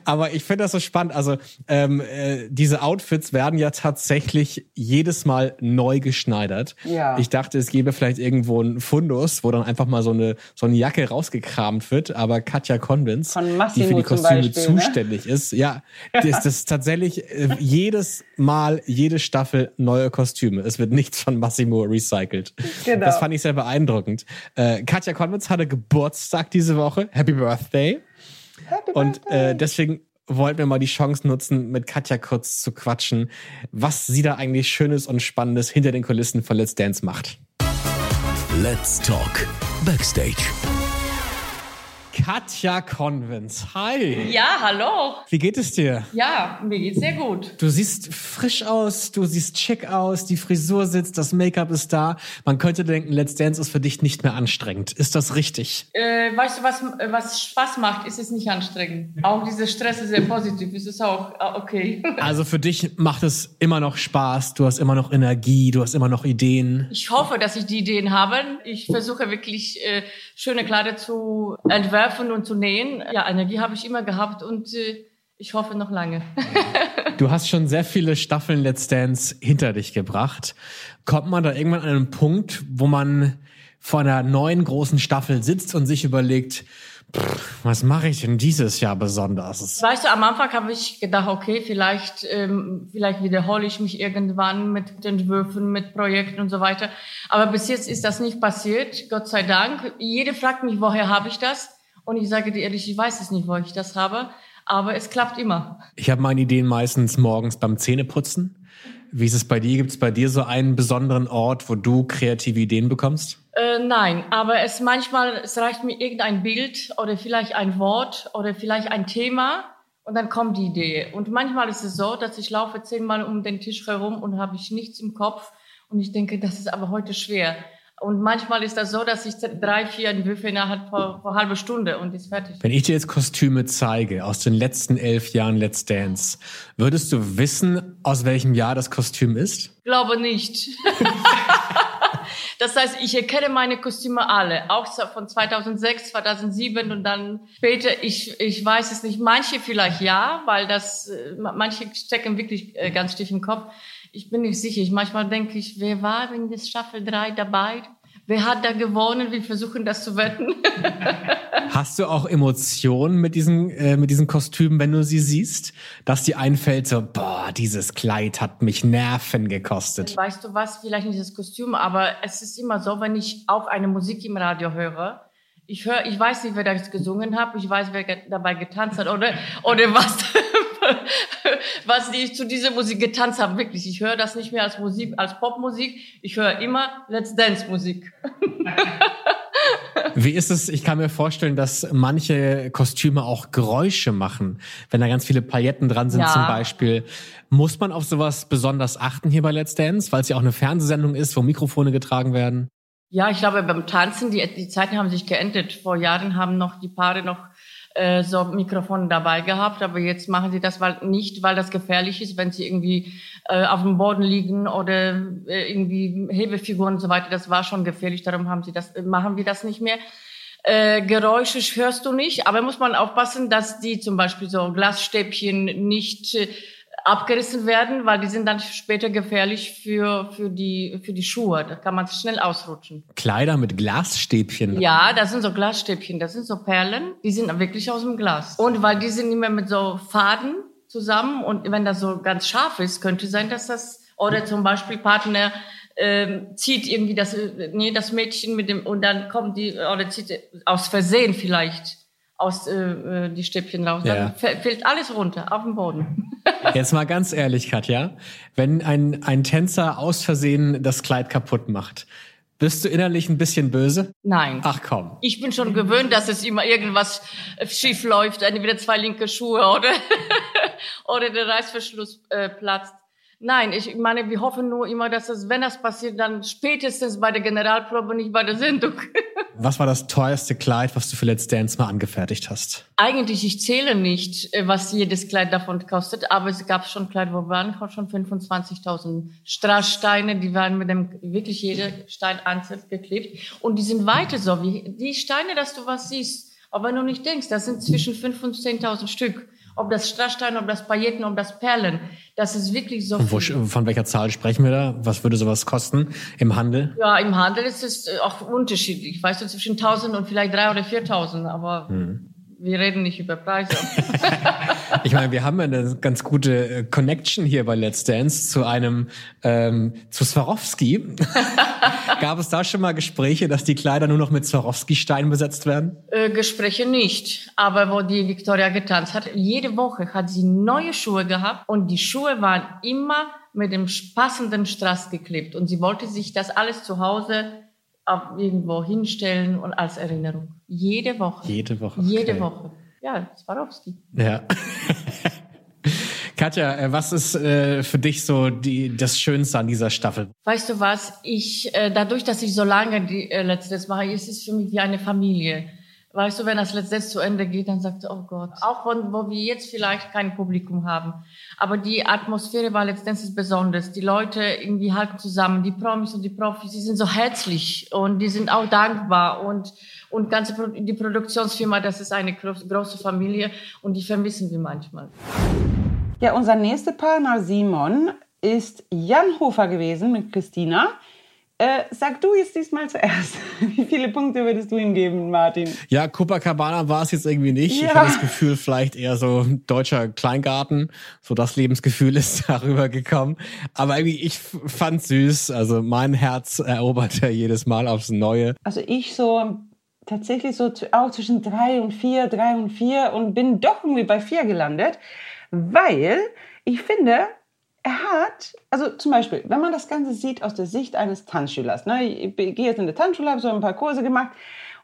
Aber ich finde das so spannend. Also ähm, äh, diese Outfits werden ja tatsächlich jedes Mal neu geschneidert. Ja. Ich dachte, es gäbe vielleicht irgendwo einen Fundus, wo dann einfach mal so eine so eine Jacke rausgekramt wird. Aber Katja Convins, die für die Kostüme Beispiel, ne? zuständig ist, ja, [laughs] das ist das tatsächlich äh, jedes Mal, jede Staffel neue Kostüme. Es wird nichts von Massimo recycelt. Genau. Das fand ich sehr beeindruckend. Äh, Katja Convins hatte Geburtstag diese Woche. Happy Birthday. Happy Und äh, deswegen wollten wir mal die Chance nutzen, mit Katja kurz zu quatschen, was sie da eigentlich Schönes und Spannendes hinter den Kulissen von Let's Dance macht. Let's Talk Backstage. Katja Convins, hi. Ja, hallo. Wie geht es dir? Ja, mir geht's sehr gut. Du siehst frisch aus, du siehst schick aus, die Frisur sitzt, das Make-up ist da. Man könnte denken, Let's Dance ist für dich nicht mehr anstrengend. Ist das richtig? Äh, weißt du, was, was Spaß macht, ist es nicht anstrengend. Auch dieser Stress ist sehr positiv. Es ist auch äh, okay. [laughs] Also für dich macht es immer noch Spaß, du hast immer noch Energie, du hast immer noch Ideen. Ich hoffe, dass ich die Ideen habe. Ich versuche wirklich äh, schöne Kleider zu entwerfen und zu nähen. Ja, Energie habe ich immer gehabt und äh, ich hoffe noch lange. [laughs] Du hast schon sehr viele Staffeln Let's Dance hinter dich gebracht. Kommt man da irgendwann an einen Punkt, wo man vor einer neuen großen Staffel sitzt und sich überlegt, pff, was mache ich denn dieses Jahr besonders? Weißt du, am Anfang habe ich gedacht, okay, vielleicht, ähm, vielleicht wiederhole ich mich irgendwann mit Entwürfen, mit Projekten und so weiter. Aber bis jetzt ist das nicht passiert, Gott sei Dank. Jede fragt mich, woher habe ich das? Und ich sage dir ehrlich, ich weiß es nicht, wo ich das habe. Aber es klappt immer. Ich habe meine Ideen meistens morgens beim Zähneputzen. Wie ist es bei dir? Gibt es bei dir so einen besonderen Ort, wo du kreative Ideen bekommst? Äh, nein, aber es manchmal, es reicht mir irgendein Bild oder vielleicht ein Wort oder vielleicht ein Thema und dann kommt die Idee. Und manchmal ist es so, dass ich laufe zehnmal um den Tisch herum und habe ich nichts im Kopf und ich denke, das ist aber heute schwer. Und manchmal ist das so, dass ich drei, vier Entwürfe innerhalb von, von halbe Stunde und ist fertig. Wenn ich dir jetzt Kostüme zeige aus den letzten elf Jahren Let's Dance, würdest du wissen, aus welchem Jahr das Kostüm ist? Glaube nicht. Das heißt, ich erkenne meine Kostüme alle, auch von 2006, 2007 und dann später. Ich, ich weiß es nicht. Manche vielleicht ja, weil das, äh, manche stecken wirklich äh, ganz tief im Kopf. Ich bin nicht sicher. Ich, manchmal denke ich, wer war in der Staffel 3 dabei? Wer hat da gewonnen? Wir versuchen das zu wetten. [laughs] Hast du auch Emotionen mit diesen, äh, mit diesen Kostümen, wenn du sie siehst? Dass dir einfällt so, boah, dieses Kleid hat mich Nerven gekostet. Weißt du was? Vielleicht nicht das Kostüm, aber es ist immer so, wenn ich auch eine Musik im Radio höre, ich höre, ich weiß nicht, wer das gesungen hat, ich weiß, wer dabei getanzt hat oder, oder was, [laughs] was die zu dieser Musik getanzt haben. Wirklich, ich höre das nicht mehr als Musik, als Popmusik. Ich höre immer Let's Dance Musik. [laughs] Wie ist es? Ich kann mir vorstellen, dass manche Kostüme auch Geräusche machen, wenn da ganz viele Pailletten dran sind Ja. zum Beispiel. Muss man auf sowas besonders achten hier bei Let's Dance, weil es ja auch eine Fernsehsendung ist, wo Mikrofone getragen werden? Ja, ich glaube, beim Tanzen, die, die Zeiten haben sich geändert. Vor Jahren haben noch die Paare noch äh, so Mikrofone dabei gehabt, aber jetzt machen sie das weil, nicht, weil das gefährlich ist, wenn sie irgendwie äh, auf dem Boden liegen oder äh, irgendwie Hebefiguren und so weiter. Das war schon gefährlich, darum haben sie das, äh, machen wir das nicht mehr. Äh, Geräusche hörst du nicht, aber muss man aufpassen, dass die zum Beispiel so Glasstäbchen nicht äh, abgerissen werden, weil die sind dann später gefährlich für, für, die, für die Schuhe. Da kann man schnell ausrutschen. Kleider mit Glasstäbchen. Ja, das sind so Glasstäbchen, das sind so Perlen, die sind wirklich aus dem Glas. Und weil die sind immer mit so Faden zusammen und wenn das so ganz scharf ist, könnte sein, dass das, oder zum Beispiel Partner ähm, zieht irgendwie das, äh, nee, das Mädchen mit dem, und dann kommt die, oder zieht aus Versehen vielleicht aus äh, äh, die Stäbchen raus. Ja. Dann fä- fällt alles runter auf den Boden. [laughs] Jetzt mal ganz ehrlich, Katja, wenn ein, ein Tänzer aus Versehen das Kleid kaputt macht, bist du innerlich ein bisschen böse? Nein. Ach komm. Ich bin schon gewöhnt, dass es immer irgendwas schief läuft, entweder zwei linke Schuhe oder, [laughs] oder der Reißverschluss äh, platzt. Nein, ich meine, wir hoffen nur immer, dass es, wenn das passiert, dann spätestens bei der Generalprobe, nicht bei der Sendung. [laughs] Was war das teuerste Kleid, was du für Let's Dance mal angefertigt hast? Eigentlich, ich zähle nicht, äh, was jedes Kleid davon kostet, aber es gab schon Kleider, wo waren schon 25.000 Strasssteine, die waren mit dem, wirklich jeder Stein einzeln geklebt. Und die sind weiter so, wie die Steine, dass du was siehst. Aber wenn du nicht denkst, das sind zwischen 5.000 und 10.000 Stück ob das Strassstein, ob das Pailletten, ob das Perlen. Das ist wirklich so Wo, von welcher Zahl sprechen wir da? Was würde sowas kosten im Handel? Ja, im Handel ist es äh, auch unterschiedlich. Ich weiß, zwischen 1000 und vielleicht 3 oder 4000, aber hm wir reden nicht über Preise. [laughs] ich meine, wir haben eine ganz gute äh, Connection hier bei Let's Dance zu einem, ähm, zu Swarovski. [laughs] Gab es da schon mal Gespräche, dass die Kleider nur noch mit Swarovski-Steinen besetzt werden? Äh, Gespräche nicht. Aber wo die Victoria getanzt hat, jede Woche hat sie neue Schuhe gehabt und die Schuhe waren immer mit dem passenden Strass geklebt. Und sie wollte sich das alles zu Hause irgendwo hinstellen und als Erinnerung. Jede Woche. Jede Woche. Okay. Jede Woche. Ja, Swarovski. Ja. [laughs] Katja, äh, was ist äh, für dich so die, das Schönste an dieser Staffel? Weißt du was? Ich, äh, dadurch, dass ich so lange die äh, Letztes mache, ist es für mich wie eine Familie. Weißt du, wenn das letztes zu Ende geht, dann sagt du, oh Gott, auch von, wo wir jetzt vielleicht kein Publikum haben. Aber die Atmosphäre war letztendlich besonders. Die Leute irgendwie halten zusammen, die Promis und die Profis, die sind so herzlich und die sind auch dankbar und, und ganze, Pro die Produktionsfirma, das ist eine große Familie und die vermissen wir manchmal. Ja, unser nächster Partner Simon ist Jan Hofer gewesen mit Christina. Äh, sag du jetzt diesmal zuerst. [laughs] Wie viele Punkte würdest du ihm geben, Martin? Ja, Copacabana war es jetzt irgendwie nicht. Ja. Ich habe das Gefühl, vielleicht eher so deutscher Kleingarten. So das Lebensgefühl [laughs] ist darüber gekommen. Aber irgendwie, ich fand süß. Also mein Herz erobert er jedes Mal aufs Neue. Also ich so tatsächlich so auch zwischen drei und vier, drei und vier und bin doch irgendwie bei vier gelandet, weil ich finde, er hat, also zum Beispiel, wenn man das Ganze sieht aus der Sicht eines Tanzschülers, ne, ich gehe jetzt in der Tanzschule, habe so ein paar Kurse gemacht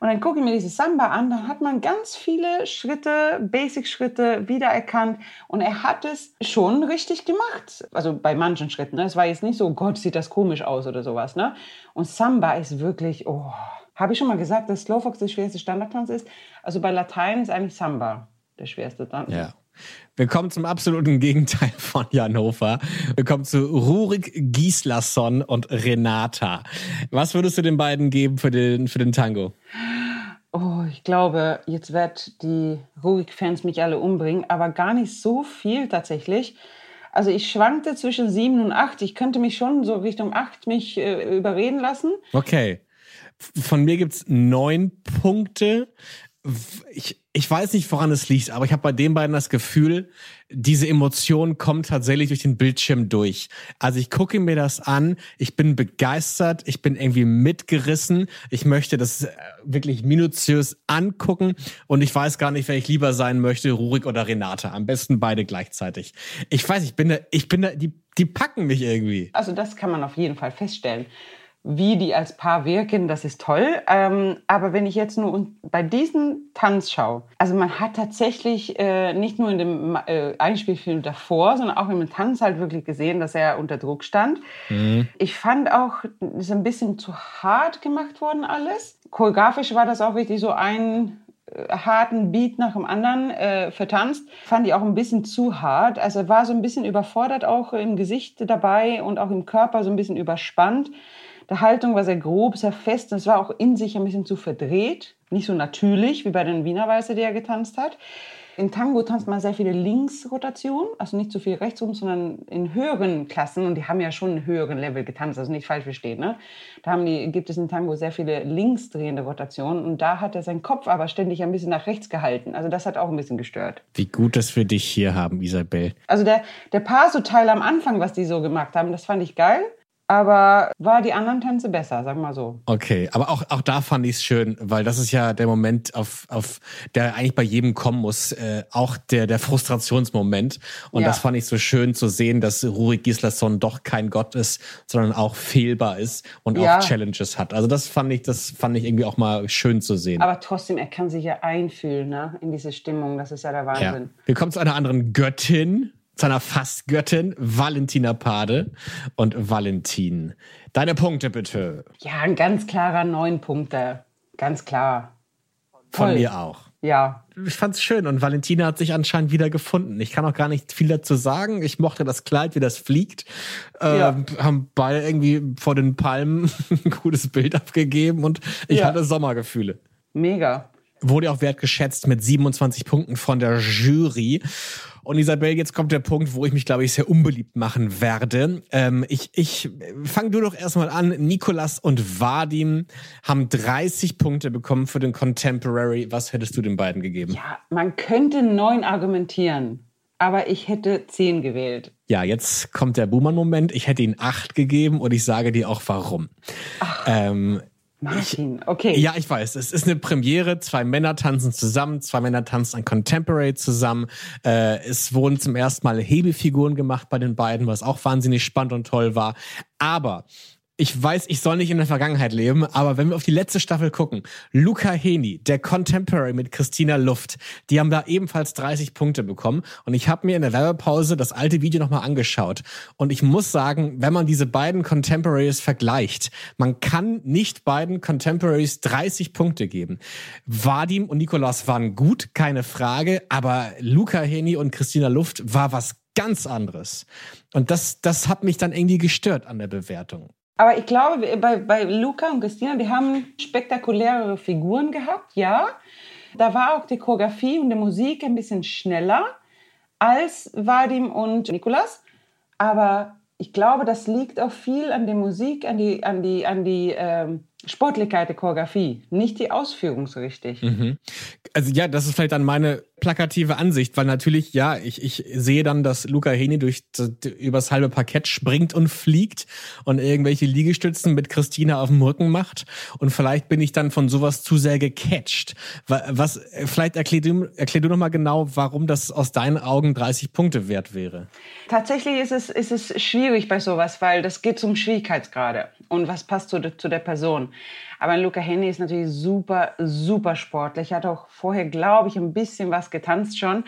und dann gucke ich mir diese Samba an, dann hat man ganz viele Schritte, Basic-Schritte wiedererkannt und er hat es schon richtig gemacht. Also bei manchen Schritten. Ne? Es war jetzt nicht so, Gott, sieht das komisch aus oder sowas. Ne? Und Samba ist wirklich, oh, habe ich schon mal gesagt, dass Slowfox der schwerste Standardtanz ist? Also bei Latein ist eigentlich Samba der schwerste Tanz. Ja. Wir kommen zum absoluten Gegenteil von Janova. Wir kommen zu Rurik Gislason und Renata. Was würdest du den beiden geben für den, für den Tango? Oh, ich glaube, jetzt wird die Rurik-Fans mich alle umbringen, aber gar nicht so viel tatsächlich. Also ich schwankte zwischen sieben und acht. Ich könnte mich schon so Richtung acht mich äh, überreden lassen. Okay. Von mir gibt's neun Punkte ich, ich weiß nicht, woran es liegt, aber ich habe bei den beiden das Gefühl, diese Emotion kommt tatsächlich durch den Bildschirm durch. Also ich gucke mir das an, ich bin begeistert, ich bin irgendwie mitgerissen, ich möchte das äh, wirklich minutiös angucken und ich weiß gar nicht, wer ich lieber sein möchte, Rurik oder Renate. Am besten beide gleichzeitig. Ich weiß, ich bin da, ich bin da, die, die packen mich irgendwie. Also das kann man auf jeden Fall feststellen wie die als Paar wirken, das ist toll. Ähm, aber wenn ich jetzt nur bei diesem Tanz schaue, also man hat tatsächlich äh, nicht nur in dem äh, Einspielfilm davor, sondern auch im Tanz halt wirklich gesehen, dass er unter Druck stand. Mhm. Ich fand auch, es ist ein bisschen zu hart gemacht worden alles. Choreografisch war das auch richtig so ein äh, harten Beat nach dem anderen äh, vertanzt, fand ich auch ein bisschen zu hart. Also war so ein bisschen überfordert auch im Gesicht dabei und auch im Körper so ein bisschen überspannt. Der Haltung war sehr grob, sehr fest. Und es war auch in sich ein bisschen zu verdreht. Nicht so natürlich wie bei den Wiener Weiße, die er getanzt hat. In Tango tanzt man sehr viele Linksrotationen, also nicht so viel rechtsrum, sondern in höheren Klassen. Und die haben ja schon einen höheren Level getanzt, also nicht falsch verstehen. Ne? Da haben die, gibt es in Tango sehr viele linksdrehende Rotationen. Und da hat er seinen Kopf aber ständig ein bisschen nach rechts gehalten. Also das hat auch ein bisschen gestört. Wie gut, dass wir dich hier haben, Isabel. Also der, der Paso-Teil am Anfang, was die so gemacht haben, das fand ich geil aber war die anderen Tänze besser, sag mal so. Okay, aber auch, auch da fand ich es schön, weil das ist ja der Moment, auf, auf der eigentlich bei jedem kommen muss, äh, auch der, der Frustrationsmoment. Und ja. das fand ich so schön zu sehen, dass Rurik Gislason doch kein Gott ist, sondern auch fehlbar ist und ja. auch Challenges hat. Also das fand ich, das fand ich irgendwie auch mal schön zu sehen. Aber trotzdem, er kann sich ja einfühlen, ne, in diese Stimmung. Das ist ja der Wahnsinn. Ja. Wir kommen zu einer anderen Göttin, seiner Fastgöttin Valentina Pade und Valentin. Deine Punkte bitte. Ja, ein ganz klarer neun Punkte. Ganz klar. Von Toll. mir auch. Ja. Ich fand's schön und Valentina hat sich anscheinend wieder gefunden. Ich kann auch gar nicht viel dazu sagen. Ich mochte das Kleid, wie das fliegt. Ja. Ähm, haben beide irgendwie vor den Palmen [laughs] ein gutes Bild abgegeben und ich Ja. hatte Sommergefühle. Mega. Wurde auch wertgeschätzt mit 27 Punkten von der Jury. Und Isabel, jetzt kommt der Punkt, wo ich mich, glaube ich, sehr unbeliebt machen werde. Ähm, ich ich fang du doch erstmal an. Nikolas und Vadim haben 30 Punkte bekommen für den Contemporary. Was hättest du den beiden gegeben? Ja, man könnte neun argumentieren, aber ich hätte zehn gewählt. Ja, jetzt kommt der Boomer-Moment. Ich hätte ihn acht gegeben und ich sage dir auch warum. Ähm, Martin, okay. ja, ich weiß, es ist eine Premiere. Zwei Männer tanzen zusammen, zwei Männer tanzen ein Contemporary zusammen. Äh, es wurden zum ersten Mal Hebefiguren gemacht bei den beiden, was auch wahnsinnig spannend und toll war. Aber ich weiß, ich soll nicht in der Vergangenheit leben, aber wenn wir auf die letzte Staffel gucken, Luca Heni, der Contemporary mit Christina Luft, die haben da ebenfalls 30 Punkte bekommen und ich habe mir in der Werbepause das alte Video nochmal angeschaut und ich muss sagen, wenn man diese beiden Contemporaries vergleicht, man kann nicht beiden Contemporaries 30 Punkte geben. Vadim und Nikolaus waren gut, keine Frage, aber Luca Heni und Christina Luft war was ganz anderes. Und das, das hat mich dann irgendwie gestört an der Bewertung. Aber ich glaube, bei, bei Luca und Christina, die haben spektakulärere Figuren gehabt, ja. Da war auch die Choreografie und die Musik ein bisschen schneller als Vadim und Nikolas. Aber ich glaube, das liegt auch viel an der Musik, an die, an die, an die ähm, Sportlichkeit der Choreografie, nicht die Ausführung so richtig. Also ja, das ist vielleicht dann meine plakative Ansicht, weil natürlich, ja, ich, ich sehe dann, dass Luca Heni durch das- übers halbe Parkett springt und fliegt und irgendwelche Liegestützen mit Christina auf dem Rücken macht und vielleicht bin ich dann von sowas zu sehr gecatcht. Wa- Was, vielleicht erklär du, erklär du noch mal genau, warum das aus deinen Augen 30 Punkte wert wäre. Tatsächlich ist es, ist es schwierig bei sowas, weil das geht zum Schwierigkeitsgrade und was passt zu, der- zu der Person. Aber Luca Henny ist natürlich super, super sportlich. Hat auch vorher, glaube ich, ein bisschen was getanzt schon.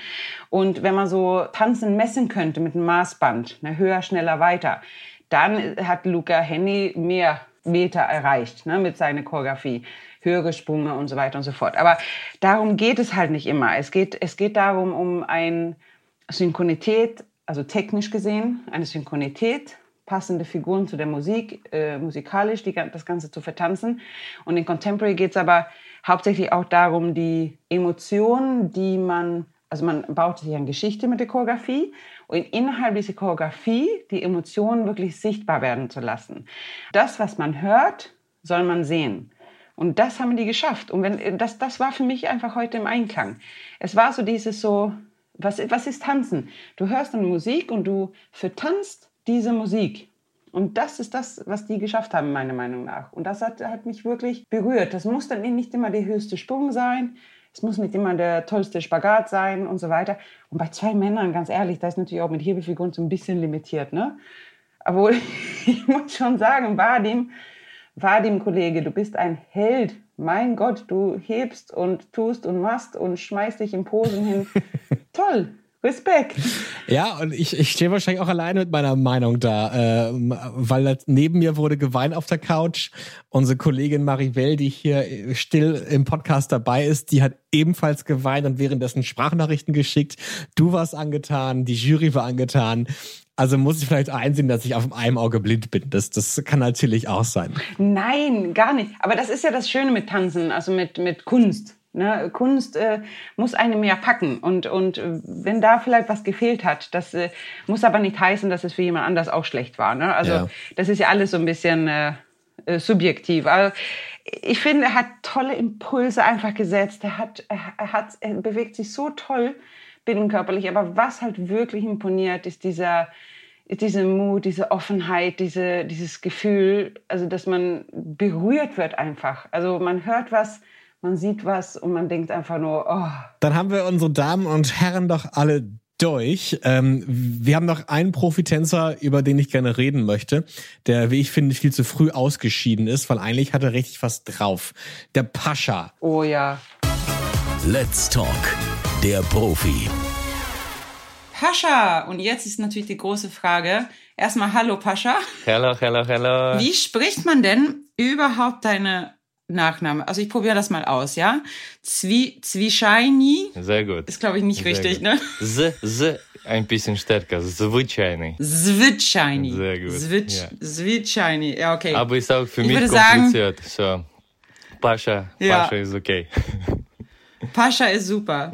Und wenn man so Tanzen messen könnte mit einem Maßband, ne, höher, schneller, weiter, dann hat Luca Henny mehr Meter erreicht ne, mit seiner Choreografie. Höhere Sprünge und so weiter und so fort. Aber darum geht es halt nicht immer. Es geht, es geht darum, um ein Synchronität, also technisch gesehen, eine Synchronität, passende Figuren zu der Musik, äh, musikalisch die, das Ganze zu vertanzen. Und in Contemporary geht es aber hauptsächlich auch darum, die Emotionen, die man, also man baut sich eine Geschichte mit der Choreografie und innerhalb dieser Choreografie die Emotionen wirklich sichtbar werden zu lassen. Das, was man hört, soll man sehen. Und das haben die geschafft. Und wenn, das, das war für mich einfach heute im Einklang. Es war so dieses so, was, was ist Tanzen? Du hörst eine Musik und du vertanzt diese Musik. Und das ist das, was die geschafft haben, meiner Meinung nach. Und das hat, hat mich wirklich berührt. Das muss dann nicht immer der höchste Sprung sein. Es muss nicht immer der tollste Spagat sein und so weiter. Und bei zwei Männern, ganz ehrlich, das ist natürlich auch mit Hebefiguren so ein bisschen limitiert. Ne? Aber [laughs] ich muss schon sagen, Vadim, Vadim, Kollege, du bist ein Held. Mein Gott, du hebst und tust und machst und schmeißt dich in Posen hin. [laughs] Toll. Respekt. Ja, und ich, ich stehe wahrscheinlich auch alleine mit meiner Meinung da, ähm, weil neben mir wurde geweint auf der Couch. Unsere Kollegin Maribel, die hier still im Podcast dabei ist, die hat ebenfalls geweint und währenddessen Sprachnachrichten geschickt. Du warst angetan, die Jury war angetan. Also muss ich vielleicht einsehen, dass ich auf einem Auge blind bin. Das, das kann natürlich auch sein. Nein, gar nicht. Aber das ist ja das Schöne mit Tanzen, also mit, mit Kunst. Ne? Kunst äh, muss einem ja packen. Und, und wenn da vielleicht was gefehlt hat, das äh, muss aber nicht heißen, dass es für jemand anders auch schlecht war. Ne? Also Ja. das ist ja alles so ein bisschen äh, äh, subjektiv. Aber ich finde, er hat tolle Impulse einfach gesetzt. Er, hat, er, er, hat, er bewegt sich so toll binnenkörperlich. Aber was halt wirklich imponiert, ist dieser ist diese Mut, diese Offenheit, diese, dieses Gefühl, also dass man berührt wird einfach. Also man hört was, man sieht was und man denkt einfach nur, oh, Dann haben wir unsere Damen und Herren doch alle durch. Ähm, wir haben noch einen Profitänzer, über den ich gerne reden möchte, der, wie ich finde, viel zu früh ausgeschieden ist, weil eigentlich hat er richtig was drauf. Der Pascha. oh ja. Let's Talk, der Profi. Pascha, und jetzt ist natürlich die große Frage. Erstmal Hallo Pascha. Hello, hello, hello. Wie spricht man denn überhaupt deine Nachname. Also ich probiere das mal aus, ja? Zwi Zwischajni Sehr gut. ist, glaube ich, nicht Sehr richtig, gut. ne? Z, Z ein bisschen stärker. Zwitschajny. Zwitschajni. Sehr gut, Zwitsch, ja. Ja, okay. Aber ist auch für Ich mich würde sagen- kompliziert. so. Pascha, Ja. Pascha ist okay. [laughs] Pascha ist super.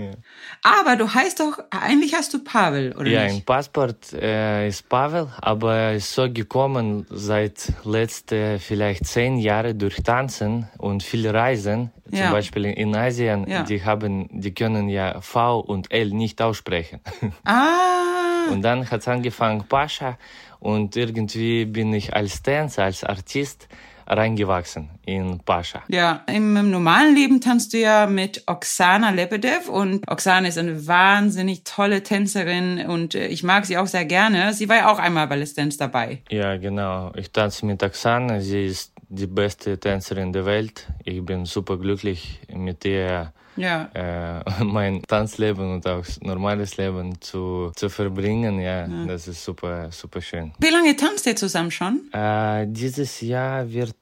Aber du heißt doch, eigentlich hast du Pavel, oder Ja, nicht? im Passport äh, ist Pavel, aber ist so gekommen seit letzte vielleicht zehn Jahre durch Tanzen und viele Reisen. Ja. Zum Beispiel in Asien, Ja. die haben, die können ja V und L nicht aussprechen. [laughs] Ah, Und dann hat's angefangen Pascha und irgendwie bin ich als Tänzer, als Artist reingewachsen in Pascha. ja. Im, Im normalen Leben tanzt du ja mit Oksana Lebedev und Oksana ist eine wahnsinnig tolle Tänzerin und äh, ich mag sie auch sehr gerne. Sie war ja auch einmal bei Let's Dance dabei. Ja, genau. Ich tanze mit Oksana. Sie ist die beste Tänzerin der Welt. Ich bin super glücklich mit ihr Ja. äh, [laughs] mein Tanzleben und auch normales Leben zu, zu verbringen. Ja, das ist super, super schön. Wie lange tanzt ihr zusammen schon? Äh, dieses Jahr wird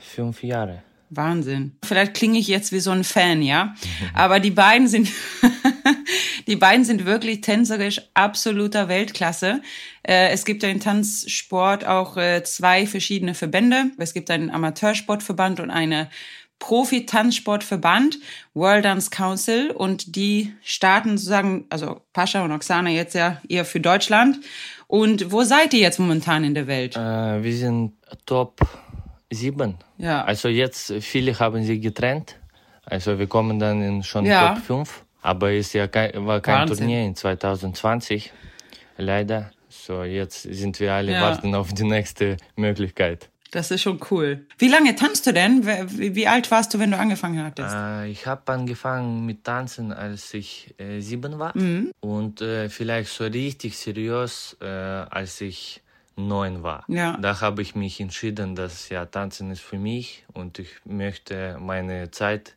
fünf Jahre. Wahnsinn. Vielleicht klinge ich jetzt wie so ein Fan, ja. [laughs] Aber die beiden sind, [laughs] die beiden sind wirklich tänzerisch absoluter Weltklasse. Äh, es gibt ja im Tanzsport auch äh, zwei verschiedene Verbände. Es gibt einen Amateursportverband und eine Profi-Tanzsportverband, World Dance Council, und die starten sozusagen, also Pascha und Oksana jetzt ja eher für Deutschland. Und wo seid ihr jetzt momentan in der Welt? Äh, wir sind Top 7. Ja. Also jetzt, viele haben sich getrennt. Also wir kommen dann in schon Ja. Top 5. Aber es ja kein, war kein Wahnsinn. Turnier in 2020. Leider. So, jetzt sind wir alle Ja. warten auf die nächste Möglichkeit. Das ist schon cool. Wie lange tanzt du denn? Wie, alt warst du, wenn du angefangen hattest? Äh, ich habe angefangen mit Tanzen, als ich äh, sieben war. Mhm. Und äh, vielleicht so richtig seriös, äh, als ich neun war. Ja. Da habe ich mich entschieden, dass ja Tanzen ist für mich und ich möchte meine Zeit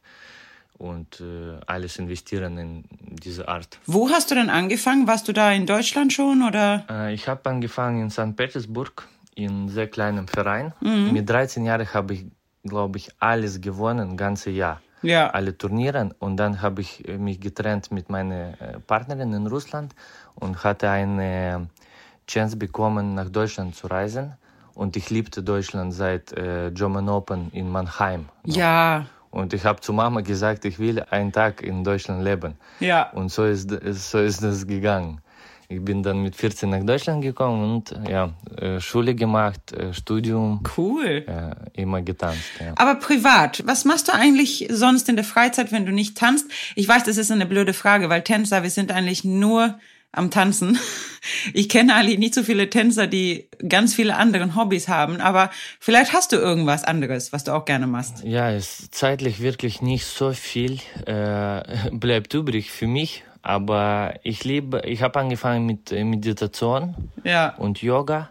und äh, alles investieren in diese Art. Wo hast du denn angefangen? Warst du da in Deutschland schon oder? Äh, ich habe angefangen in St. Petersburg in einem sehr kleinem Verein. Mhm. Mit 13 Jahren habe ich, glaube ich, alles gewonnen, ganze Jahr. Ja. Alle Turniere. Und dann habe ich äh, mich getrennt mit meiner äh, Partnerin in Russland und hatte eine Chance bekommen, nach Deutschland zu reisen. Und ich liebte Deutschland seit äh, German Open in Mannheim. Ja. Und ich habe zu Mama gesagt, ich will einen Tag in Deutschland leben. Ja. Und so ist, so ist das gegangen. Ich bin dann mit 14 nach Deutschland gekommen und ja, äh, Schule gemacht, äh, Studium, Cool. äh, immer getanzt. Ja. Aber privat, was machst du eigentlich sonst in der Freizeit, wenn du nicht tanzt? Ich weiß, das ist eine blöde Frage, weil Tänzer, wir sind eigentlich nur am Tanzen. [laughs] Ich kenne eigentlich nicht so viele Tänzer, die ganz viele andere Hobbys haben, aber vielleicht hast du irgendwas anderes, was du auch gerne machst. Ja, es zeitlich wirklich nicht so viel äh, [laughs] bleibt übrig für mich, aber ich liebe, ich habe angefangen mit äh, Meditation Ja. und Yoga.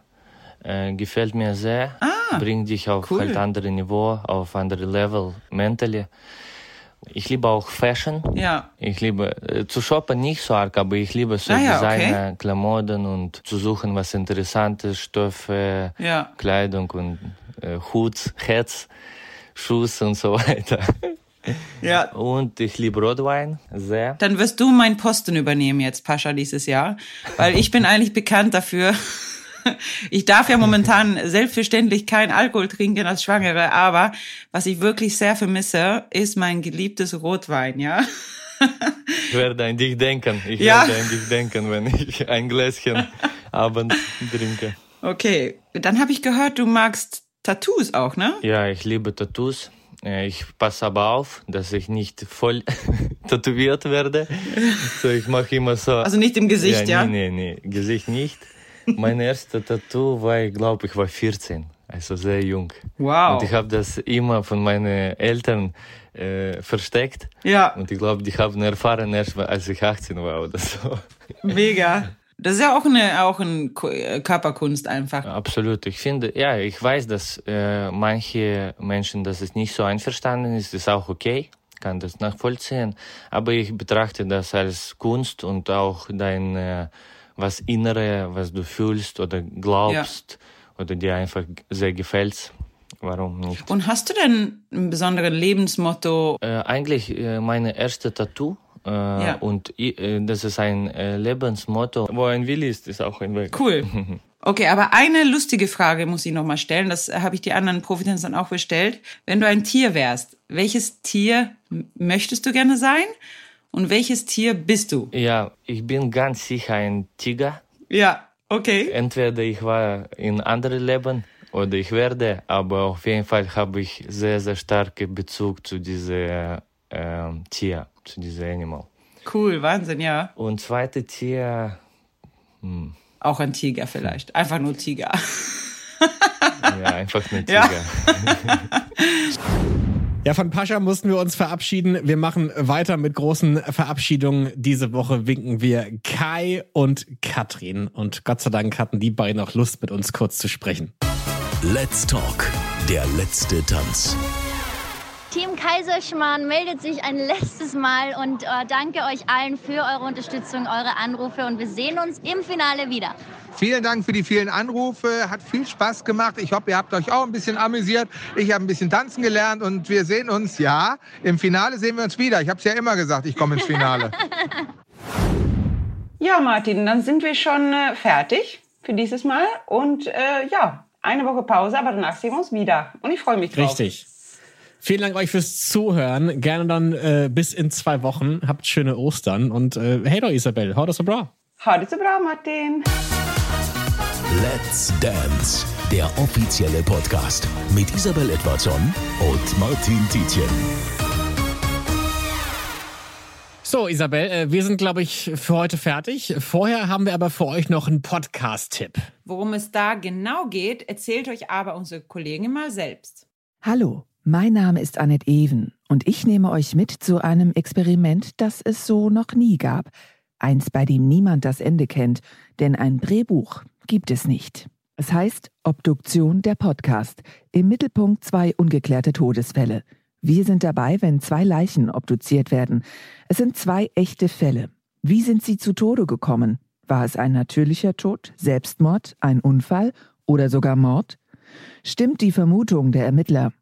Äh, gefällt mir sehr, bringt dich auf cool. halt andere Niveau, auf andere Level, mentally. Ich liebe auch Fashion. Ja. Ich liebe äh, zu shoppen nicht so arg, aber ich liebe so Ah ja, okay. Designer, Klamotten und zu suchen, was Interessantes, Stoffe, Ja. Kleidung und äh, Hut, Hats, Schuss und so [laughs] weiter. Ja. Und ich liebe Rotwein sehr. Dann wirst du meinen Posten übernehmen jetzt, Pascha, dieses Jahr. Weil ich bin eigentlich bekannt dafür. [laughs] Ich darf ja momentan selbstverständlich kein Alkohol trinken als Schwangere, aber was ich wirklich sehr vermisse, ist mein geliebtes Rotwein, ja. Ich werde an dich denken. Ich Ja. werde an dich denken, wenn ich ein Gläschen abends trinke. Okay, dann habe ich gehört, du magst Tattoos auch, ne? Ja, ich liebe Tattoos. Äh, Ich passe aber auf, dass ich nicht voll [laughs] tätowiert werde. So, ich mache immer so. Also nicht im Gesicht, ja? Nee, nee, nee, Gesicht nicht. Mein erstes Tattoo war, ich glaube, ich war 14, also sehr jung. Wow. Und ich habe das immer von meinen Eltern äh, versteckt. Ja, Und ich glaube, die haben erfahren erst, als ich 18 war oder so. mega. Das ist ja auch eine auch ein äh, Körperkunst einfach. Absolut. Ich finde, ja, ich weiß, dass äh, manche Menschen, dass es nicht so einverstanden ist, ist auch okay, kann das nachvollziehen. Aber ich betrachte das als Kunst und auch dein äh, was Innere, was du fühlst oder glaubst oder dir einfach sehr gefällt. warum nicht? Und hast du denn ein besonderes Lebensmotto? Äh, eigentlich äh, meine erste Tattoo. Äh, ja. Und äh, das ist ein äh, Lebensmotto. Wo ein Willi ist, ist auch ein Weg. Cool. [laughs] Okay, aber eine lustige Frage muss ich nochmal stellen. Das habe ich die anderen Profitänzern auch bestellt. Wenn du ein Tier wärst, welches Tier möchtest du gerne sein? Und welches Tier bist du? Ja, ich bin ganz sicher ein Tiger. Ja, okay. Entweder ich war in anderen Leben oder ich werde, aber auf jeden Fall habe ich sehr, sehr starken Bezug zu diesem äh, Tier, zu diesem Animal. Cool, Wahnsinn, ja. Und zweite Tier. Hm. Auch ein Tiger vielleicht. Einfach nur Tiger. ja, einfach nur [laughs] Tiger. Ja. [laughs] Ja, von Pascha mussten wir uns verabschieden. Wir machen weiter mit großen Verabschiedungen. Diese Woche winken wir Kai und Katrin. Und Gott sei Dank hatten die beiden auch Lust, mit uns kurz zu sprechen. Let's Talk, der letzte Tanz. Team Kaiserschmarrn meldet sich ein letztes Mal und äh, danke euch allen für eure Unterstützung, eure Anrufe und wir sehen uns im Finale wieder. Vielen Dank für die vielen Anrufe. Hat viel Spaß gemacht. Ich hoffe, ihr habt euch auch ein bisschen amüsiert. Ich habe ein bisschen tanzen gelernt und wir sehen uns, ja, im Finale sehen wir uns wieder. Ich habe es ja immer gesagt, ich komme ins Finale. [laughs] ja, Martin, dann sind wir schon äh, fertig für dieses Mal. Und äh, ja, eine Woche Pause, aber danach sehen wir uns wieder. Und ich freue mich drauf. Richtig. Vielen Dank euch fürs Zuhören. Gerne dann äh, bis in zwei Wochen. Habt schöne Ostern und äh, hey doch Isabel, hau das so bra. Hau das so bra, Martin. Let's Dance, der offizielle Podcast mit Isabel Edwardson und Martin Tietjen. So, Isabel, äh, wir sind, glaube ich, für heute fertig. Vorher haben wir aber für euch noch einen Podcast-Tipp. Worum es da genau geht, erzählt euch aber unsere Kollegin mal selbst. Hallo. Mein Name ist Annette Even und ich nehme euch mit zu einem Experiment, das es so noch nie gab. Eins, bei dem niemand das Ende kennt, denn ein Drehbuch gibt es nicht. Es heißt Obduktion der Podcast. Im Mittelpunkt zwei ungeklärte Todesfälle. Wir sind dabei, wenn zwei Leichen obduziert werden. Es sind zwei echte Fälle. Wie sind sie zu Tode gekommen? War es ein natürlicher Tod, Selbstmord, ein Unfall oder sogar Mord? Stimmt die Vermutung der Ermittler?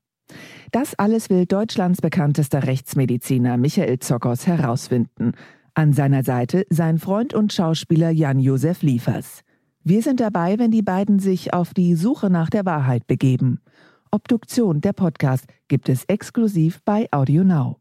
Das alles will Deutschlands bekanntester Rechtsmediziner Michael Zockers herausfinden. An seiner Seite sein Freund und Schauspieler Jan-Josef Liefers. Wir sind dabei, wenn die beiden sich auf die Suche nach der Wahrheit begeben. Obduktion, der Podcast, gibt es exklusiv bei AudioNow.